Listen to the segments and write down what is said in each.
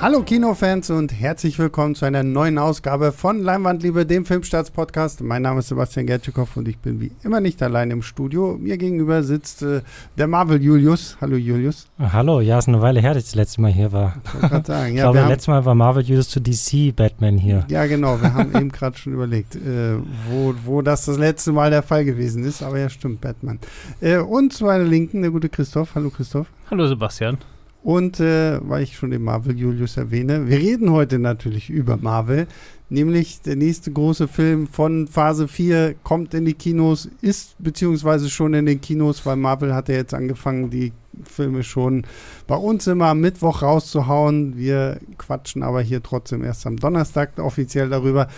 Hallo Kinofans und herzlich willkommen zu einer neuen Ausgabe von Leinwandliebe, dem Filmstarts-Podcast. Mein Name ist Sebastian Gertschikow und ich bin wie immer nicht allein im Studio. Mir gegenüber sitzt äh, der Marvel Julius. Hallo Julius. Hallo, ja, ist eine Weile her, dass ich das letzte Mal hier war. Ich wollte gerade sagen, Ich ja, glaube, wir das letzte Mal war Marvel Julius zu DC Batman hier. ja genau, wir haben eben gerade schon überlegt, äh, wo, wo das das letzte Mal der Fall gewesen ist. Aber ja, stimmt, Batman. Äh, und zu meiner Linken der gute Christoph. Hallo Christoph. Hallo Sebastian. Und äh, weil ich schon den Marvel Julius erwähne, wir reden heute natürlich über Marvel, nämlich der nächste große Film von Phase 4 kommt in die Kinos, ist beziehungsweise schon in den Kinos, weil Marvel hat ja jetzt angefangen, die Filme schon bei uns immer am Mittwoch rauszuhauen. Wir quatschen aber hier trotzdem erst am Donnerstag offiziell darüber.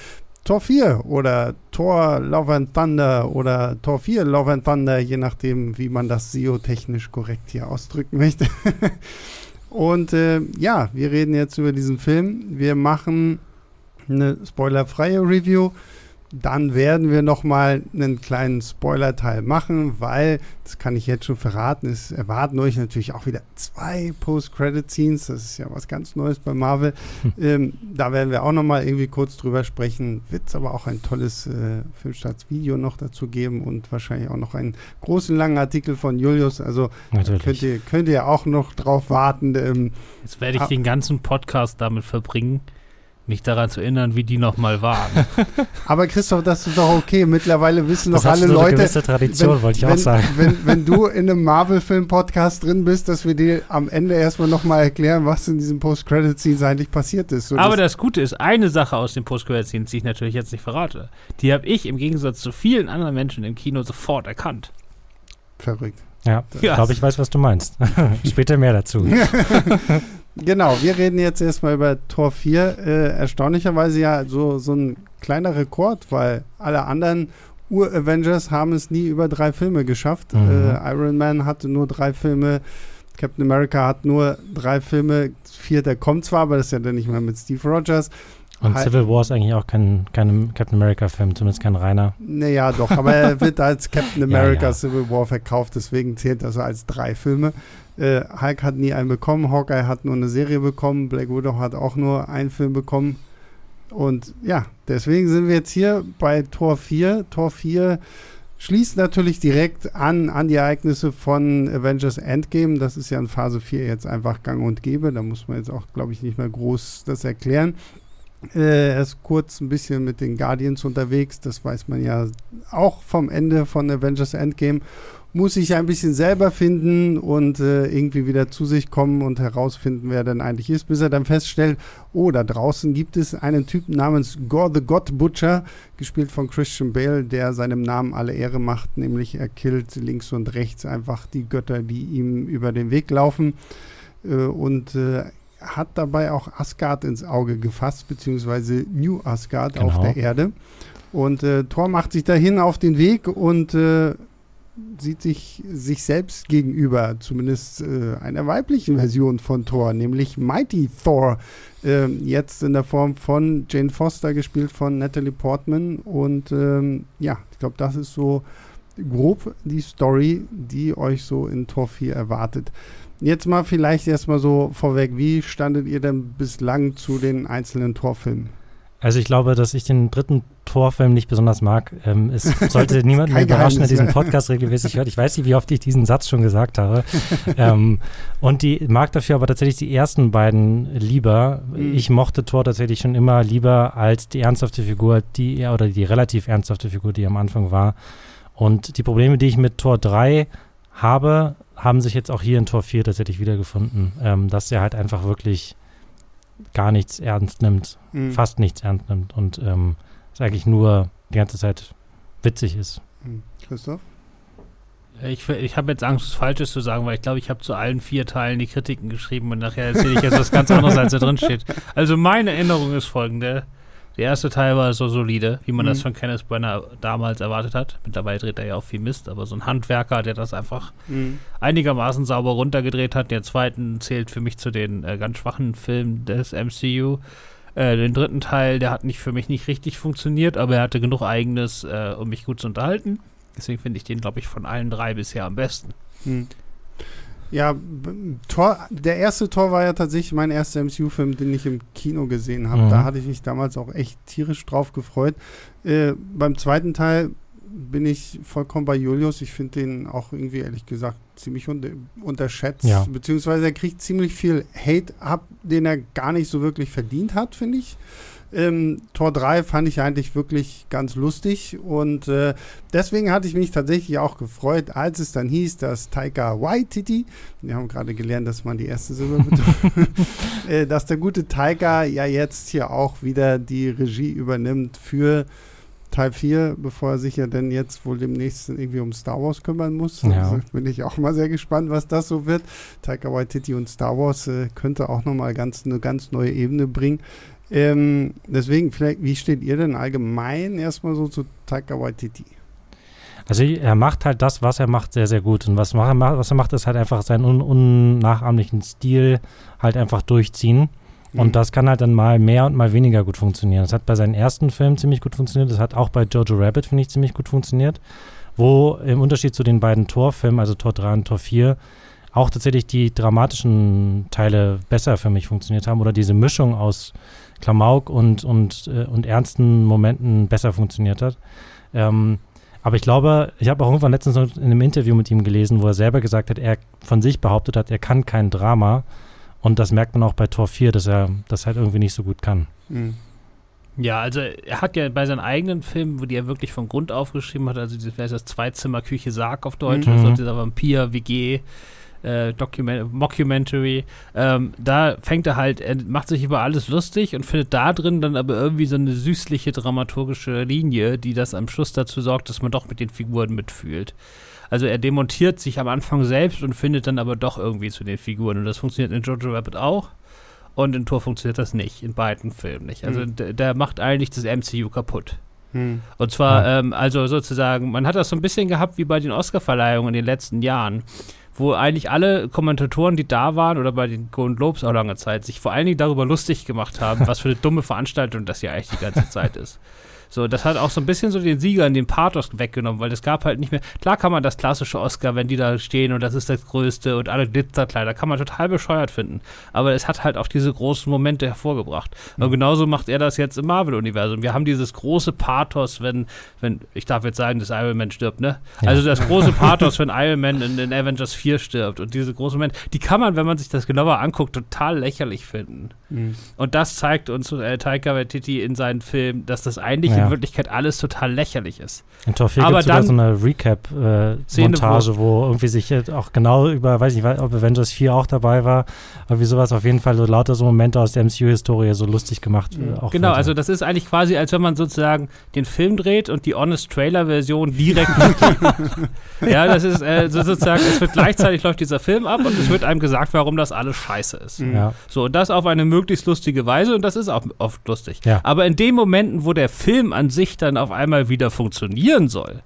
Tor 4 oder Tor Love and Thunder oder Tor 4 Love and Thunder, je nachdem, wie man das SEO-technisch korrekt hier ausdrücken möchte. Und äh, ja, wir reden jetzt über diesen Film. Wir machen eine spoilerfreie Review. Dann werden wir noch mal einen kleinen Spoiler-Teil machen, weil, das kann ich jetzt schon verraten, es erwarten euch natürlich auch wieder zwei Post-Credit-Scenes. Das ist ja was ganz Neues bei Marvel. ähm, da werden wir auch noch mal irgendwie kurz drüber sprechen. Wird es aber auch ein tolles äh, Filmstarts-Video noch dazu geben und wahrscheinlich auch noch einen großen, langen Artikel von Julius. Also könnt ihr, könnt ihr auch noch drauf warten. Ähm, Jetzt werde ich Ah. den ganzen Podcast damit verbringen, mich daran zu erinnern, wie die nochmal waren. aber Christoph, das ist doch okay. Mittlerweile wissen Das doch alle so eine Leute, gewisse Tradition, wollte ich wenn, auch sagen. Wenn, wenn du in einem Marvel-Film-Podcast drin bist, dass wir dir am Ende erstmal nochmal erklären, was in diesem Post-Credit-Scenes eigentlich passiert ist. So, Aber das, das Gute ist, eine Sache aus den post credit scenes die ich natürlich jetzt nicht verrate, die habe ich im Gegensatz zu vielen anderen Menschen im Kino sofort erkannt. verrückt. Ja, ich Ja. glaube, ich weiß, was du meinst. Später mehr dazu. Genau, wir reden jetzt erstmal über Tor 4. Äh, erstaunlicherweise ja so, so ein kleiner Rekord, weil alle anderen Ur-Avengers haben es nie über drei Filme geschafft. Mhm. Äh, Iron Man hatte nur drei Filme, Captain America hat nur drei Filme, vierter kommt zwar, aber das ist ja dann nicht mehr mit Steve Rogers. Und Hi- Civil War ist eigentlich auch kein, kein Captain America-Film, zumindest kein reiner. Naja, doch, aber er wird als Captain Ja, America ja. Civil War verkauft, deswegen zählt das als drei Filme. Äh, Hulk hat nie einen bekommen, Hawkeye hat nur eine Serie bekommen, Black Widow hat auch nur einen Film bekommen. Und ja, deswegen sind wir jetzt hier bei Tor 4. Tor 4 schließt natürlich direkt an, an die Ereignisse von Avengers Endgame. Das ist ja in Phase 4 jetzt einfach gang und gäbe. Da muss man jetzt auch, glaube ich, nicht mehr groß das erklären. Äh, er ist kurz ein bisschen mit den Guardians unterwegs. Das weiß man ja auch vom Ende von Avengers Endgame. Muss sich ein bisschen selber finden und äh, irgendwie wieder zu sich kommen und herausfinden, wer denn eigentlich ist, bis er dann feststellt, oh, da draußen gibt es einen Typen namens Gore the God Butcher, gespielt von Christian Bale, der seinem Namen alle Ehre macht, nämlich er killt links und rechts einfach die Götter, die ihm über den Weg laufen. Äh, und äh, hat dabei auch Asgard ins Auge gefasst, beziehungsweise New Asgard auf Genau. der Erde. Und äh, Thor macht sich dahin auf den Weg und äh, sieht sich sich selbst gegenüber, zumindest äh, einer weiblichen Version von Thor, nämlich Mighty Thor, ähm, jetzt in der Form von Jane Foster, gespielt von Natalie Portman. Und ähm, ja, ich glaube, das ist so grob die Story, die euch so in Tor 4 erwartet. Jetzt mal vielleicht erstmal so vorweg, wie standet ihr denn bislang zu den einzelnen Torfilmen? Also ich glaube, dass ich den dritten Torfilm nicht besonders mag. Ähm, es sollte niemanden überraschen, der diesen. Podcast regelmäßig hört. Ich weiß nicht, wie oft ich diesen Satz schon gesagt habe. ähm, und die mag dafür aber tatsächlich die ersten beiden lieber. Mhm. Ich mochte Thor tatsächlich schon immer lieber als die ernsthafte Figur, die oder die relativ ernsthafte Figur, die am Anfang war. Und die Probleme, die ich mit Tor 3 habe, haben sich jetzt auch hier in Tor 4 tatsächlich wiedergefunden. Ähm, dass er halt einfach wirklich gar nichts ernst nimmt Mhm. fast nichts ernst nimmt und ähm, es eigentlich nur die ganze Zeit witzig ist. Mhm. Christoph? Ich, ich habe jetzt Angst, was Falsches zu sagen, weil ich glaube, ich habe zu allen vier Teilen die Kritiken geschrieben und nachher erzähle ich jetzt was ganz anderes, als da drin steht. Also meine Erinnerung ist folgende. Der erste Teil war so solide, wie man Mhm. das von Kenneth Brenner damals erwartet hat. Mittlerweile dreht er ja auch viel Mist, aber so ein Handwerker, der das einfach Mhm. einigermaßen sauber runtergedreht hat. Der zweiten zählt für mich zu den äh, ganz schwachen Filmen des MCU. Äh, den dritten Teil, der hat nicht für mich nicht richtig funktioniert, aber er hatte genug eigenes, äh, um mich gut zu unterhalten. Deswegen finde ich den, glaube ich, von allen drei bisher am besten. Hm. Ja, Tor, der erste Tor war ja tatsächlich mein erster MCU-Film, den ich im Kino gesehen habe. Mhm. Da hatte ich mich damals auch echt tierisch drauf gefreut. Äh, beim zweiten Teil bin ich vollkommen bei Julius. Ich finde den auch irgendwie, ehrlich gesagt, ziemlich unter, unterschätzt. Ja. Beziehungsweise er kriegt ziemlich viel Hate ab, den er gar nicht so wirklich verdient hat, finde ich. Ähm, Tor 3 fand ich eigentlich wirklich ganz lustig und äh, deswegen hatte ich mich tatsächlich auch gefreut, als es dann hieß, dass Taika Waititi, wir haben gerade gelernt, dass man die erste Silbe betont, äh, dass der gute Taika ja jetzt hier auch wieder die Regie übernimmt für Teil 4, bevor er sich ja dann jetzt wohl demnächst irgendwie um Star Wars kümmern muss. Ja. Also bin ich auch mal sehr gespannt, was das so wird. Taika Waititi und Star Wars äh, könnte auch nochmal ganz, eine ganz neue Ebene bringen. Ähm, deswegen, vielleicht, wie steht ihr denn allgemein erstmal so zu Taika Waititi? Also er macht halt das, was er macht, sehr, sehr gut. Und was, mach- was er macht, ist halt einfach seinen un unnachahmlichen Stil halt einfach durchziehen. Mhm. Und das kann halt dann mal mehr und mal weniger gut funktionieren. Das hat bei seinen ersten Filmen ziemlich gut funktioniert. Das hat auch bei Jojo Rabbit, finde ich, ziemlich gut funktioniert. Wo im Unterschied zu den beiden Torfilmen, also Tor 3 und Tor 4, auch tatsächlich die dramatischen Teile besser für mich funktioniert haben oder diese Mischung aus Klamauk und, und, äh, und ernsten Momenten besser funktioniert hat. Ähm, aber ich glaube, ich habe auch irgendwann letztens noch in einem Interview mit ihm gelesen, wo er selber gesagt hat, er von sich behauptet hat, er kann kein Drama. Und das merkt man auch bei Tor 4, dass er das halt irgendwie nicht so gut kann. Mhm. Ja, also er hat ja bei seinen eigenen Filmen, wo die er wirklich von Grund auf geschrieben hat, also dieses, vielleicht das Zweizimmer Küche Sarg auf Deutsch, Mhm. also dieser Vampir, WG, äh, Document Mockumentary, ähm, da fängt er halt, er macht sich über alles lustig und findet da drin dann aber irgendwie so eine süßliche dramaturgische Linie, die das am Schluss dazu sorgt, dass man doch mit den Figuren mitfühlt. Also er demontiert sich am Anfang selbst und findet dann aber doch irgendwie zu den Figuren. Und das funktioniert in Jojo Rabbit auch. Und in Tor funktioniert das nicht, in beiden Filmen nicht. Also Mhm. der, der macht eigentlich das MCU kaputt. Mhm. Und zwar, Ja. ähm, also sozusagen, man hat das so ein bisschen gehabt wie bei den Oscar-Verleihungen in den letzten Jahren, wo eigentlich alle Kommentatoren, die da waren, oder bei den Golden Globes auch lange Zeit, sich vor allen Dingen darüber lustig gemacht haben, was für eine dumme Veranstaltung das hier eigentlich die ganze Zeit ist. So, das hat auch so ein bisschen so den Siegern den Pathos weggenommen, weil es gab halt nicht mehr. Klar kann man das klassische Oscar, wenn die da stehen und das ist das Größte und alle Glitzerkleider, kann man total bescheuert finden. Aber es hat halt auch diese großen Momente hervorgebracht. Und genauso macht er das jetzt im Marvel-Universum. Wir haben dieses große Pathos, wenn, wenn, ich darf jetzt sagen, dass Iron Man stirbt, ne? Ja. Also das große Pathos, wenn Iron Man in, in Avengers 4 stirbt. Und diese großen Momente, die kann man, wenn man sich das genauer anguckt, total lächerlich finden. Mhm. Und das zeigt uns äh, Taika Waititi in seinen Filmen, dass das eigentlich Ja. In Wirklichkeit alles total lächerlich ist. In Tor 4 Aber gibt es sogar dann- so eine Recap-Montage, wo irgendwie sich jetzt auch genau über, weiß nicht, ob Avengers 4 auch dabei war, aber wie sowas auf jeden Fall so lauter so Momente aus der MCU-Historie so lustig gemacht. Mhm. äh, auch genau, also das ist eigentlich quasi, als wenn man sozusagen den Film dreht und die Honest Trailer-Version direkt Ja, das ist äh, so sozusagen, es wird gleichzeitig läuft dieser Film ab und es wird einem gesagt, warum das alles scheiße ist. Mhm. Ja, So, und das auf eine möglichst lustige Weise und das ist auch oft lustig. Ja. Aber in den Momenten, wo der Film an sich dann auf einmal wieder funktionieren soll,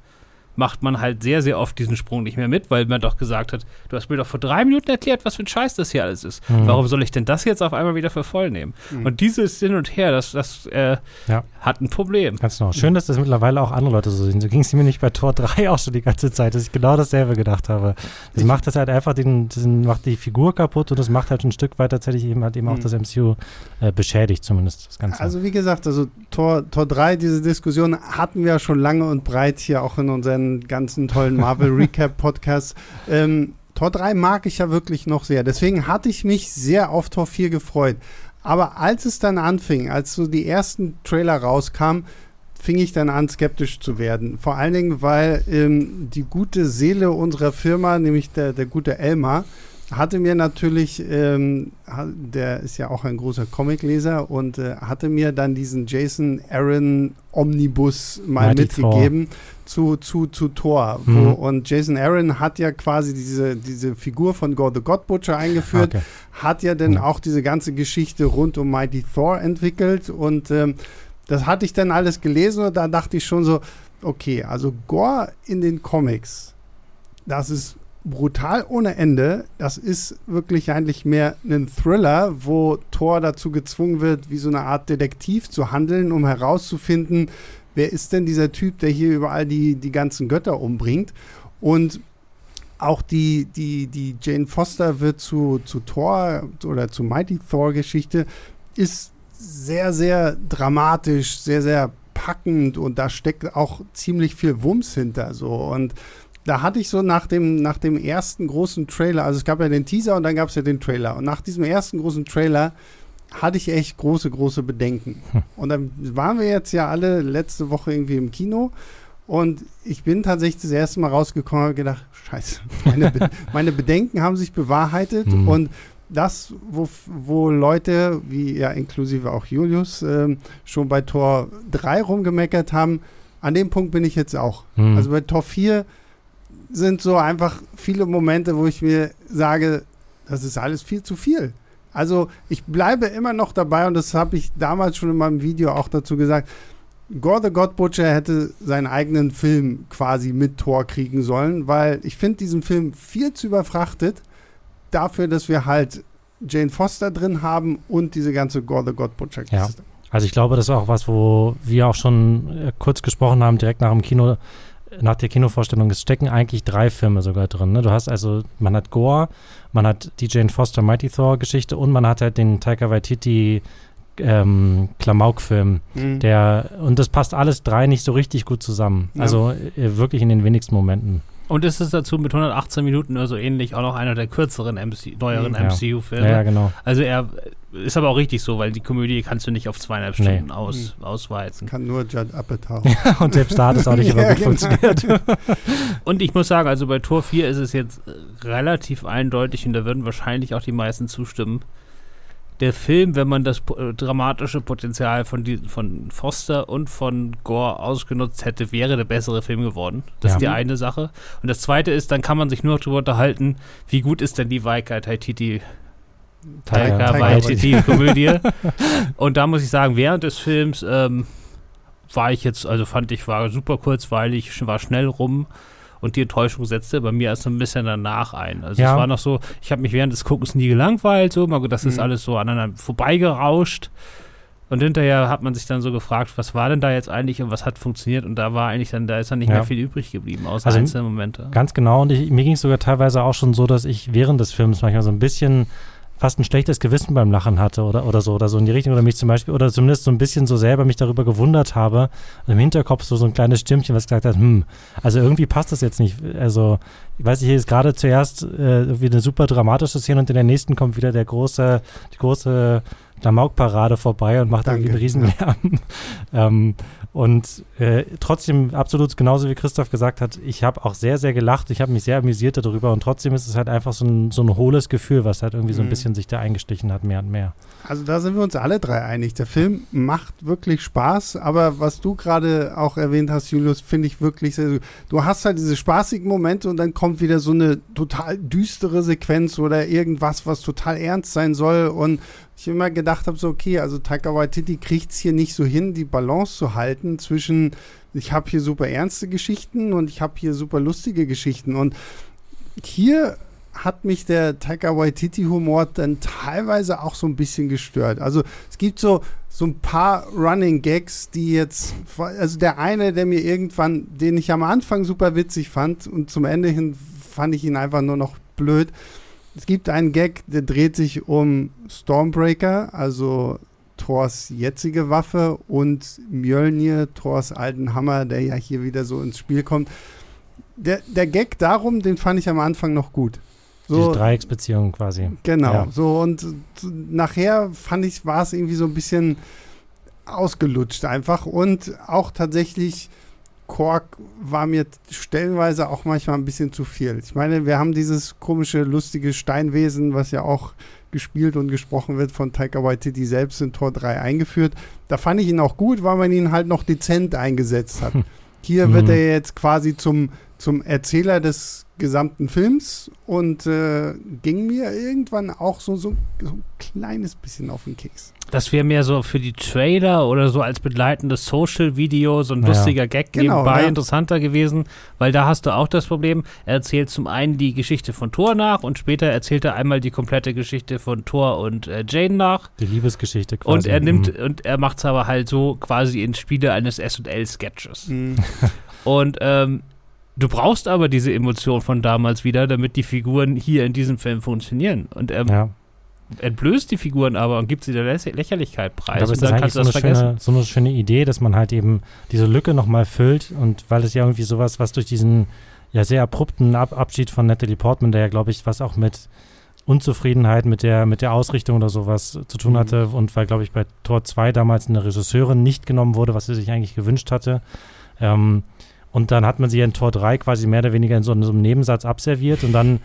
macht man halt sehr, sehr oft diesen Sprung nicht mehr mit, weil man doch gesagt hat, du hast mir doch vor drei Minuten erklärt, was für ein Scheiß das hier alles ist. Mhm. Warum soll ich denn das jetzt auf einmal wieder für voll nehmen? Mhm. Und dieses Hin und Her, das, das äh, Ja. hat ein Problem. ganz genau. Schön, dass das mittlerweile auch andere Leute so sehen. So ging es mir nicht bei Tor 3 auch schon die ganze Zeit, dass ich genau dasselbe gedacht habe. Das Ich- macht das halt einfach den, diesen, macht die Figur kaputt und das macht halt ein Stück weit tatsächlich eben halt eben auch Mhm. das MCU äh, beschädigt, zumindest das Ganze. Also wie gesagt, also Tor, Tor 3, diese Diskussion hatten wir ja schon lange und breit hier auch in unseren ganzen tollen Marvel Recap Podcasts. Ähm, Tor 3 mag ich ja wirklich noch sehr. Deswegen hatte ich mich sehr auf Tor 4 gefreut. Aber als es dann anfing, als so die ersten Trailer rauskamen, fing ich dann an, skeptisch zu werden. Vor allen Dingen, weil ähm, die gute Seele unserer Firma, nämlich der, der gute Elmar, hatte mir natürlich, ähm, der ist ja auch ein großer Comicleser und äh, hatte mir dann diesen Jason Aaron Omnibus mal Mighty mitgegeben zu, zu, zu Thor. Mhm. und Jason Aaron hat ja quasi diese, diese Figur von God the God Butcher eingeführt, Okay. hat ja dann Ja. auch diese ganze Geschichte rund um Mighty Thor entwickelt und ähm, das hatte ich dann alles gelesen und da dachte ich schon so, okay, also Gore in den Comics, das ist brutal ohne Ende. Das ist wirklich eigentlich mehr ein Thriller, wo Thor dazu gezwungen wird, wie so eine Art Detektiv zu handeln, um herauszufinden, wer ist denn dieser Typ, der hier überall die, die ganzen Götter umbringt. Und auch die, die, die Jane Foster wird zu, zu Thor oder zu Mighty Thor-Geschichte ist sehr, sehr dramatisch, sehr, sehr packend und da steckt auch ziemlich viel Wumms hinter. So. Und da hatte ich so nach dem, nach dem ersten großen Trailer, also es gab ja den Teaser und dann gab es ja den Trailer. Und nach diesem ersten großen Trailer hatte ich echt große, große Bedenken. Hm. Und dann waren wir jetzt ja alle letzte Woche irgendwie im Kino. Und ich bin tatsächlich das erste Mal rausgekommen und gedacht, scheiße, meine, Be meine Bedenken haben sich bewahrheitet. Mhm. Und das, wo, wo Leute, wie ja inklusive auch Julius, ähm, schon bei Tor 3 rumgemeckert haben, an dem Punkt bin ich jetzt auch. Mhm. Also bei Tor 4 sind so einfach viele Momente, wo ich mir sage, das ist alles viel zu viel. Also ich bleibe immer noch dabei und das habe ich damals schon in meinem Video auch dazu gesagt. Gore the God Butcher hätte seinen eigenen Film quasi mit Tor kriegen sollen, weil ich finde diesen Film viel zu überfrachtet dafür, dass wir halt Jane Foster drin haben und diese ganze Gore the God Butcher Kiste. Ja. Also ich glaube, das ist auch was, wo wir auch schon äh, kurz gesprochen haben, direkt nach dem Kino, nach der Kinovorstellung, es stecken eigentlich drei Filme sogar drin. Ne? Du hast also, man hat Gore, man hat die Jane Foster Mighty Thor Geschichte und man hat halt den Taika Waititi ähm, Klamauk-Film, mhm. der und das passt alles drei nicht so richtig gut zusammen. Ja. Also äh, wirklich in den wenigsten Momenten. Und ist es dazu mit 118 Minuten oder so ähnlich auch noch einer der kürzeren MC, neueren ja. MCU-Filme? Ja, genau. Also er ist aber auch richtig so, weil die Komödie kannst du nicht auf zweieinhalb Stunden nee. aus, mhm. ausweiten. Kann nur Judd Apatow. und selbst da hat es auch nicht immer gut genau. funktioniert. und ich muss sagen, also bei Tor 4 ist es jetzt relativ eindeutig und da würden wahrscheinlich auch die meisten zustimmen der Film, wenn man das äh, dramatische Potenzial von, die, von Foster und von Gore ausgenutzt hätte, wäre der bessere Film geworden. Das ja. ist die eine Sache. Und das zweite ist, dann kann man sich nur darüber unterhalten, wie gut ist denn die Waika Taititi Taika Waititi-Komödie. und da muss ich sagen, während des Films ähm, war ich jetzt, also fand ich, war super kurzweilig, war schnell rum und die Enttäuschung setzte bei mir erst so ein bisschen danach ein. Also ja. es war noch so, ich habe mich während des Guckens nie gelangweilt, so, das ist mhm. alles so aneinander vorbeigerauscht. Und hinterher hat man sich dann so gefragt, was war denn da jetzt eigentlich und was hat funktioniert? Und da war eigentlich dann, da ist dann nicht ja. mehr viel übrig geblieben, außer also einzelne Momente. Ganz genau. Und ich, mir ging es sogar teilweise auch schon so, dass ich während des Films manchmal so ein bisschen fast ein schlechtes Gewissen beim Lachen hatte oder, oder so oder so in die Richtung oder mich zum Beispiel oder zumindest so ein bisschen so selber mich darüber gewundert habe also im Hinterkopf so, so ein kleines Stimmchen, was gesagt hat, hm, also irgendwie passt das jetzt nicht. Also ich weiß nicht, hier ist gerade zuerst äh, irgendwie eine super dramatische Szene und in der nächsten kommt wieder der große, die große Klamauk-Parade vorbei und macht Danke. irgendwie einen Riesenlärm. ähm, und äh, trotzdem, absolut genauso wie Christoph gesagt hat, ich habe auch sehr, sehr gelacht. Ich habe mich sehr amüsiert darüber und trotzdem ist es halt einfach so ein, so ein hohles Gefühl, was halt irgendwie so ein mhm. bisschen sich da eingestichen hat, mehr und mehr. Also da sind wir uns alle drei einig. Der Film macht wirklich Spaß, aber was du gerade auch erwähnt hast, Julius, finde ich wirklich sehr. Du hast halt diese spaßigen Momente und dann kommt wieder so eine total düstere Sequenz oder irgendwas, was total ernst sein soll und ich immer gedacht habe, so, okay, also Taika Waititi kriegt es hier nicht so hin, die Balance zu halten zwischen, ich habe hier super ernste Geschichten und ich habe hier super lustige Geschichten. Und hier hat mich der Taika Waititi-Humor dann teilweise auch so ein bisschen gestört. Also es gibt so, so ein paar Running Gags, die jetzt, also der eine, der mir irgendwann, den ich am Anfang super witzig fand und zum Ende hin fand ich ihn einfach nur noch blöd es gibt einen Gag, der dreht sich um Stormbreaker, also Thors jetzige Waffe und Mjölnir, Thors alten Hammer, der ja hier wieder so ins Spiel kommt. Der, der Gag darum, den fand ich am Anfang noch gut. So, Diese Dreiecksbeziehung quasi. Genau. Ja. So und nachher fand ich, war es irgendwie so ein bisschen ausgelutscht einfach und auch tatsächlich Kork war mir stellenweise auch manchmal ein bisschen zu viel. Ich meine, wir haben dieses komische, lustige Steinwesen, was ja auch gespielt und gesprochen wird von Taika Waititi selbst in Tor 3 eingeführt. Da fand ich ihn auch gut, weil man ihn halt noch dezent eingesetzt hat. Hier wird mhm. er jetzt quasi zum, zum Erzähler des gesamten Films und äh, ging mir irgendwann auch so, so, so ein kleines bisschen auf den Keks. Das wäre mehr so für die Trailer oder so als begleitendes Social-Video, so ein ja. lustiger Gag genau, nebenbei ja. interessanter gewesen, weil da hast du auch das Problem, er erzählt zum einen die Geschichte von Thor nach und später erzählt er einmal die komplette Geschichte von Thor und äh, Jane nach. Die Liebesgeschichte quasi. Und er nimmt, mhm. und er macht es aber halt so quasi in Spiele eines S&L-Sketches. Mhm. und ähm, Du brauchst aber diese Emotion von damals wieder, damit die Figuren hier in diesem Film funktionieren. Und er ja. entblößt die Figuren aber und gibt sie der Lächerlichkeit preis. Und dann kannst du das so eine, schöne, so eine schöne Idee, dass man halt eben diese Lücke nochmal füllt und weil es ja irgendwie sowas, was durch diesen ja sehr abrupten Ab Abschied von Natalie Portman, der ja, glaube ich, was auch mit Unzufriedenheit mit der, mit der Ausrichtung oder sowas zu tun mhm. hatte mhm. und weil, glaube ich, bei Tor 2 damals eine Regisseurin nicht genommen wurde, was sie sich eigentlich gewünscht hatte. Ähm, und dann hat man sie in Tor 3 quasi mehr oder weniger in so, in so einem Nebensatz abserviert und dann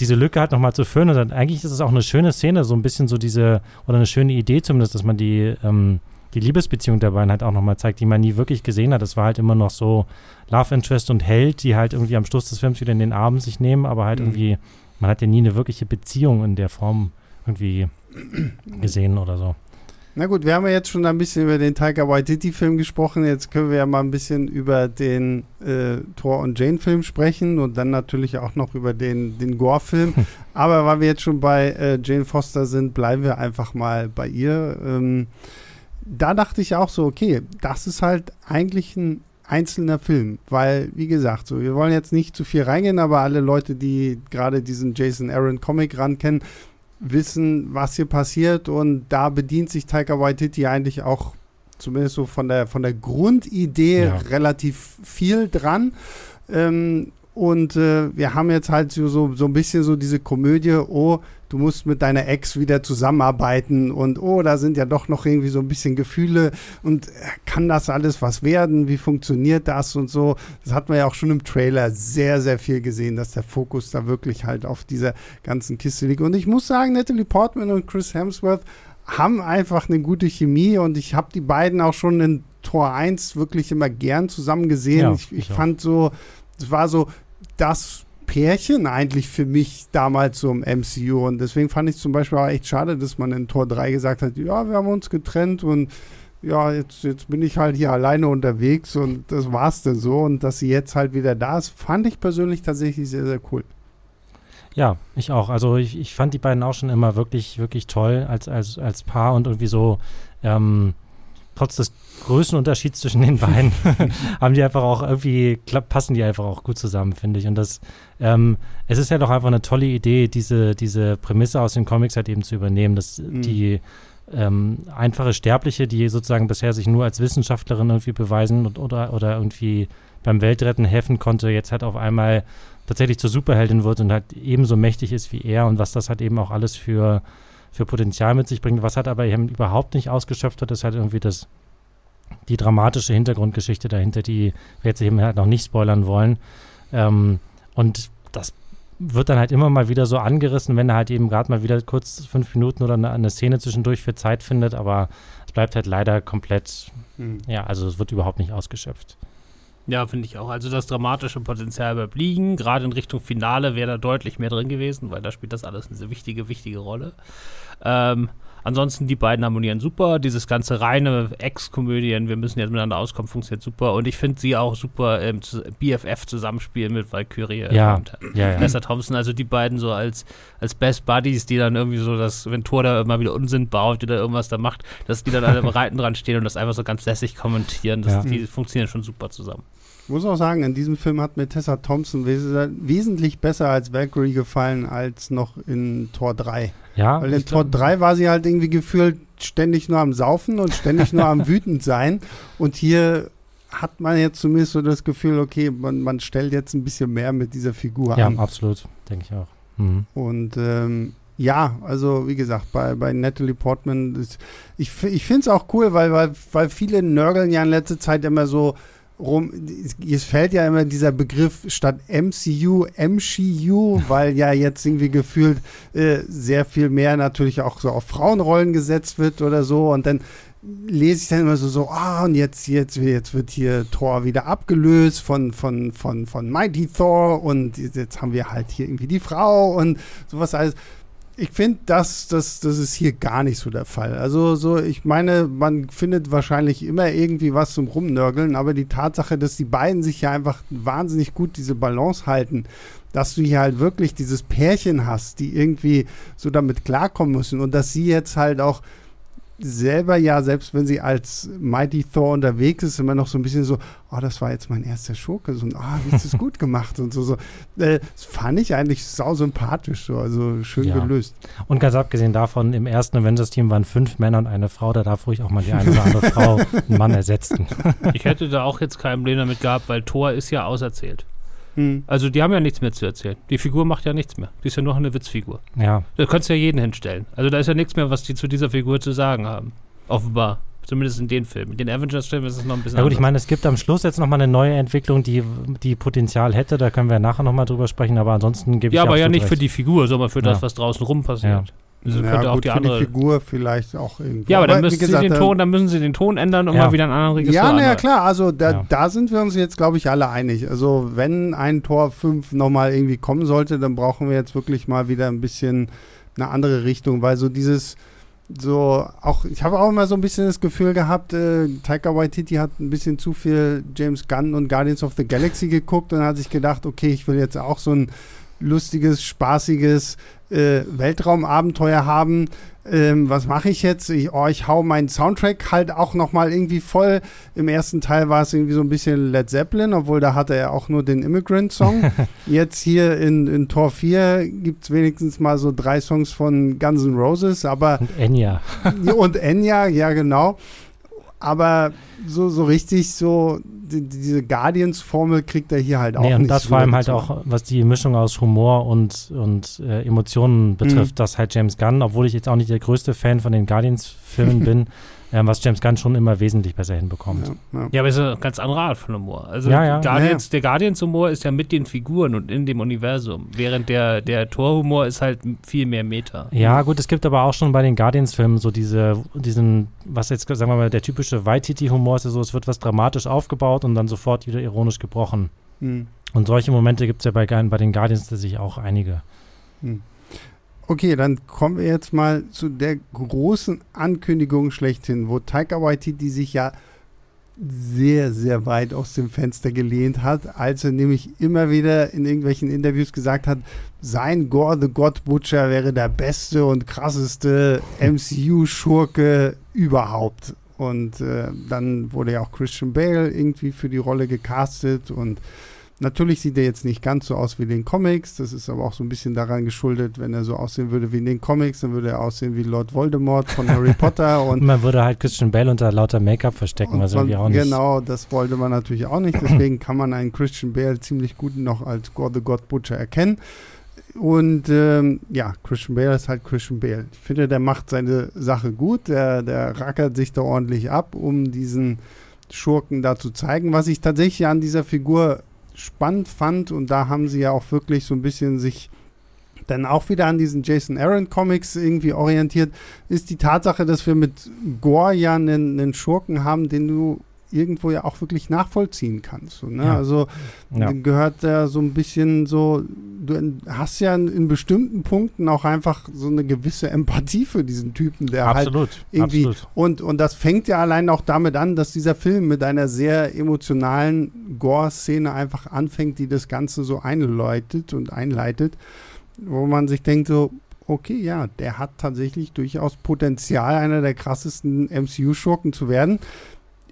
diese Lücke halt nochmal zu füllen. Und dann, eigentlich ist es auch eine schöne Szene, so ein bisschen so diese, oder eine schöne Idee zumindest, dass man die, ähm, die Liebesbeziehung der beiden halt auch nochmal zeigt, die man nie wirklich gesehen hat. Es war halt immer noch so Love Interest und Held, die halt irgendwie am Schluss des Films wieder in den Arm sich nehmen, aber halt mhm. irgendwie, man hat ja nie eine wirkliche Beziehung in der Form irgendwie gesehen oder so. Na gut, wir haben ja jetzt schon ein bisschen über den Taika Waititi-Film gesprochen. Jetzt können wir ja mal ein bisschen über den äh, Thor und Jane-Film sprechen und dann natürlich auch noch über den, den Gore-Film. Aber weil wir jetzt schon bei äh, Jane Foster sind, bleiben wir einfach mal bei ihr. Ähm, da dachte ich auch so, okay, das ist halt eigentlich ein einzelner Film, weil, wie gesagt, so, wir wollen jetzt nicht zu viel reingehen, aber alle Leute, die gerade diesen Jason Aaron Comic ran kennen, wissen, was hier passiert und da bedient sich Taika Waititi eigentlich auch zumindest so von der von der Grundidee ja. relativ viel dran. Ähm, und äh, wir haben jetzt halt so, so, so ein bisschen so diese Komödie, oh, du musst mit deiner Ex wieder zusammenarbeiten und oh, da sind ja doch noch irgendwie so ein bisschen Gefühle und äh, kann das alles was werden? Wie funktioniert das und so? Das hat man ja auch schon im Trailer sehr, sehr viel gesehen, dass der Fokus da wirklich halt auf dieser ganzen Kiste liegt. Und ich muss sagen, Natalie Portman und Chris Hemsworth haben einfach eine gute Chemie und ich habe die beiden auch schon in Tor 1 wirklich immer gern zusammen gesehen. Ja, ich, ich fand so, es war so das Pärchen eigentlich für mich damals so im MCU. Und deswegen fand ich zum Beispiel auch echt schade, dass man in Tor 3 gesagt hat, ja, wir haben uns getrennt und ja, jetzt, jetzt bin ich halt hier alleine unterwegs und das war's denn so. Und dass sie jetzt halt wieder da ist, fand ich persönlich tatsächlich sehr, sehr cool. Ja, ich auch. Also ich, ich fand die beiden auch schon immer wirklich, wirklich toll als, als, als Paar und irgendwie so, ähm, trotz des Größenunterschieds zwischen den beiden, haben die einfach auch irgendwie, passen die einfach auch gut zusammen, finde ich. Und das, ähm, es ist ja doch einfach eine tolle Idee, diese, diese Prämisse aus den Comics halt eben zu übernehmen, dass mhm. die ähm, einfache Sterbliche, die sozusagen bisher sich nur als Wissenschaftlerin irgendwie beweisen und, oder, oder irgendwie beim Weltretten helfen konnte, jetzt halt auf einmal tatsächlich zur Superheldin wird und halt ebenso mächtig ist wie er und was das halt eben auch alles für für Potenzial mit sich bringt. Was hat aber eben überhaupt nicht ausgeschöpft hat, ist halt irgendwie das, die dramatische Hintergrundgeschichte dahinter, die wir jetzt eben halt noch nicht spoilern wollen. Ähm, und das wird dann halt immer mal wieder so angerissen, wenn er halt eben gerade mal wieder kurz fünf Minuten oder eine, eine, Szene zwischendurch für Zeit findet, aber es bleibt halt leider komplett, mhm. ja, also es wird überhaupt nicht ausgeschöpft. Ja, finde ich auch. Also das dramatische Potenzial bleibt liegen. Gerade in Richtung Finale wäre da deutlich mehr drin gewesen, weil da spielt das alles eine wichtige, wichtige Rolle. Ähm, Ansonsten, die beiden harmonieren super. Dieses ganze reine Ex-Komödien, wir müssen jetzt miteinander auskommen, funktioniert super. Und ich finde sie auch super im BFF-Zusammenspiel mit Valkyrie ja, und ja, ja. Lester Thompson. Also die beiden so als, als Best Buddies, die dann irgendwie so, dass wenn Thor da immer wieder Unsinn baut oder irgendwas da macht, dass die dann alle im Reiten dran stehen und das einfach so ganz lässig kommentieren. Das, ja. Die funktionieren schon super zusammen. Ich muss auch sagen, in diesem Film hat mir Tessa Thompson wes wesentlich besser als Valkyrie gefallen als noch in Tor 3. Ja. Weil in Tor 3 war sie halt irgendwie gefühlt ständig nur am Saufen und ständig nur am wütend sein. Und hier hat man jetzt zumindest so das Gefühl, okay, man, man stellt jetzt ein bisschen mehr mit dieser Figur ja, an. Ja, absolut, denke ich auch. Mhm. Und ähm, ja, also wie gesagt, bei, bei Natalie Portman, das, ich, ich finde es auch cool, weil, weil, weil viele nörgeln ja in letzter Zeit immer so, rum, es fällt ja immer dieser Begriff statt MCU, MCU, weil ja jetzt irgendwie gefühlt äh, sehr viel mehr natürlich auch so auf Frauenrollen gesetzt wird oder so. Und dann lese ich dann immer so, so, ah, und jetzt, jetzt, jetzt wird hier Thor wieder abgelöst von, von, von, von Mighty Thor und jetzt haben wir halt hier irgendwie die Frau und sowas alles ich finde, das, das, das ist hier gar nicht so der Fall. Also, so, ich meine, man findet wahrscheinlich immer irgendwie was zum Rumnörgeln, aber die Tatsache, dass die beiden sich ja einfach wahnsinnig gut diese Balance halten, dass du hier halt wirklich dieses Pärchen hast, die irgendwie so damit klarkommen müssen und dass sie jetzt halt auch selber ja, selbst wenn sie als Mighty Thor unterwegs ist, immer noch so ein bisschen so, oh, das war jetzt mein erster Schurke, so, ah, wie ist das gut gemacht und so, so. Äh, das fand ich eigentlich sau sympathisch, so, also schön Ja. gelöst. Und ganz abgesehen davon, im ersten Avengers-Team waren fünf Männer und eine Frau. Da darf ruhig auch mal die eine oder andere Frau einen Mann ersetzen. Ich hätte da auch jetzt kein Problem damit gehabt, weil Thor ist ja auserzählt. Hm. Also die haben ja nichts mehr zu erzählen. Die Figur macht ja nichts mehr. Die ist ja nur eine Witzfigur. Ja, Da könntest du ja jeden hinstellen. Also da ist ja nichts mehr, was die zu dieser Figur zu sagen haben. Offenbar. Zumindest in den Filmen. In den Avengers-Filmen ist es noch ein bisschen Na gut, ich anders. meine, es gibt am Schluss jetzt nochmal eine neue Entwicklung, die, die Potenzial hätte. Da können wir nachher nochmal drüber sprechen, aber ansonsten gebe ich Ja, aber ja nicht für recht. die Figur, sondern für das, Ja. was draußen rum passiert. Also ja, könnte auch gut, die für andere. die Figur vielleicht auch irgendwie. ja, aber dann wie müssen gesagt, sie den Ton, dann müssen sie den Ton ändern und Ja. mal wieder einen anderen Regisseur. Ja, naja, klar, also da, Ja. da sind wir uns jetzt, glaube ich, alle einig. Also wenn ein Tor 5 nochmal irgendwie kommen sollte, dann brauchen wir jetzt wirklich mal wieder ein bisschen eine andere Richtung, weil so dieses, so auch, ich habe auch immer so ein bisschen das Gefühl gehabt, äh, Taika Waititi hat ein bisschen zu viel James Gunn und Guardians of the Galaxy geguckt und hat sich gedacht, okay, ich will jetzt auch so ein lustiges, spaßiges äh, Weltraumabenteuer haben. Ähm, was mache ich jetzt? Ich, oh, ich hau meinen Soundtrack halt auch noch mal irgendwie voll. Im ersten Teil war es irgendwie so ein bisschen Led Zeppelin, obwohl da hatte er auch nur den Immigrant-Song. jetzt hier in, in Tor 4 gibt es wenigstens mal so drei Songs von Guns N' Roses, aber Und Enya. und Enya, ja genau. Aber so, so richtig so, die, diese Guardians-Formel kriegt er hier halt auch Nee, und nicht. das vor allem halt auch, was die Mischung aus Humor und, und äh, Emotionen betrifft, Mhm. dass halt James Gunn, obwohl ich jetzt auch nicht der größte Fan von den Guardians-Filmen bin, ähm, was James Gunn schon immer wesentlich besser hinbekommt. Ja, ja. Ja, aber es ist eine ganz andere Art von Humor. Also Ja, ja. Guardians, der Guardians-Humor ist ja mit den Figuren und in dem Universum, während der, der Thor-Humor ist halt viel mehr Meta. Ja, gut, es gibt aber auch schon bei den Guardians-Filmen so diese, diesen, was jetzt, sagen wir mal, der typische Waititi-Humor ist ja so, es wird was dramatisch aufgebaut und dann sofort wieder ironisch gebrochen. Hm. Und solche Momente gibt es ja bei, bei den Guardians tatsächlich auch einige. Okay, dann kommen wir jetzt mal zu der großen Ankündigung schlechthin, wo Taika Waititi sich ja sehr, sehr weit aus dem Fenster gelehnt hat, als er nämlich immer wieder in irgendwelchen Interviews gesagt hat, sein Gore the God Butcher wäre der beste und krasseste MCU-Schurke überhaupt. Und äh, dann wurde ja auch Christian Bale irgendwie für die Rolle gecastet und Natürlich sieht er jetzt nicht ganz so aus wie in den Comics. Das ist aber auch so ein bisschen daran geschuldet, wenn er so aussehen würde wie in den Comics, dann würde er aussehen wie Lord Voldemort von Harry Potter. Und man würde halt Christian Bale unter lauter Make-up verstecken, was irgendwie man, auch nicht. genau, das wollte man natürlich auch nicht. Deswegen kann man einen Christian Bale ziemlich gut noch als God the God Butcher erkennen. Und ähm, ja, Christian Bale ist halt Christian Bale. Ich finde, der macht seine Sache gut. Der, der rackert sich da ordentlich ab, um diesen Schurken da zu zeigen. Was ich tatsächlich an dieser Figur spannend fand, und da haben sie ja auch wirklich so ein bisschen sich dann auch wieder an diesen Jason Aaron Comics irgendwie orientiert, ist die Tatsache, dass wir mit Gore ja einen, einen Schurken haben, den du irgendwo ja auch wirklich nachvollziehen kannst. So, ne? Ja. Also Ja. gehört da so ein bisschen so, du hast ja in, in bestimmten Punkten auch einfach so eine gewisse Empathie für diesen Typen, der halt Absolut, irgendwie- absolut. und, und das fängt ja allein auch damit an, dass dieser Film mit einer sehr emotionalen Gore-Szene einfach anfängt, die das Ganze so einläutet und einleitet, wo man sich denkt so, okay, ja, der hat tatsächlich durchaus Potenzial, einer der krassesten MCU-Schurken zu werden.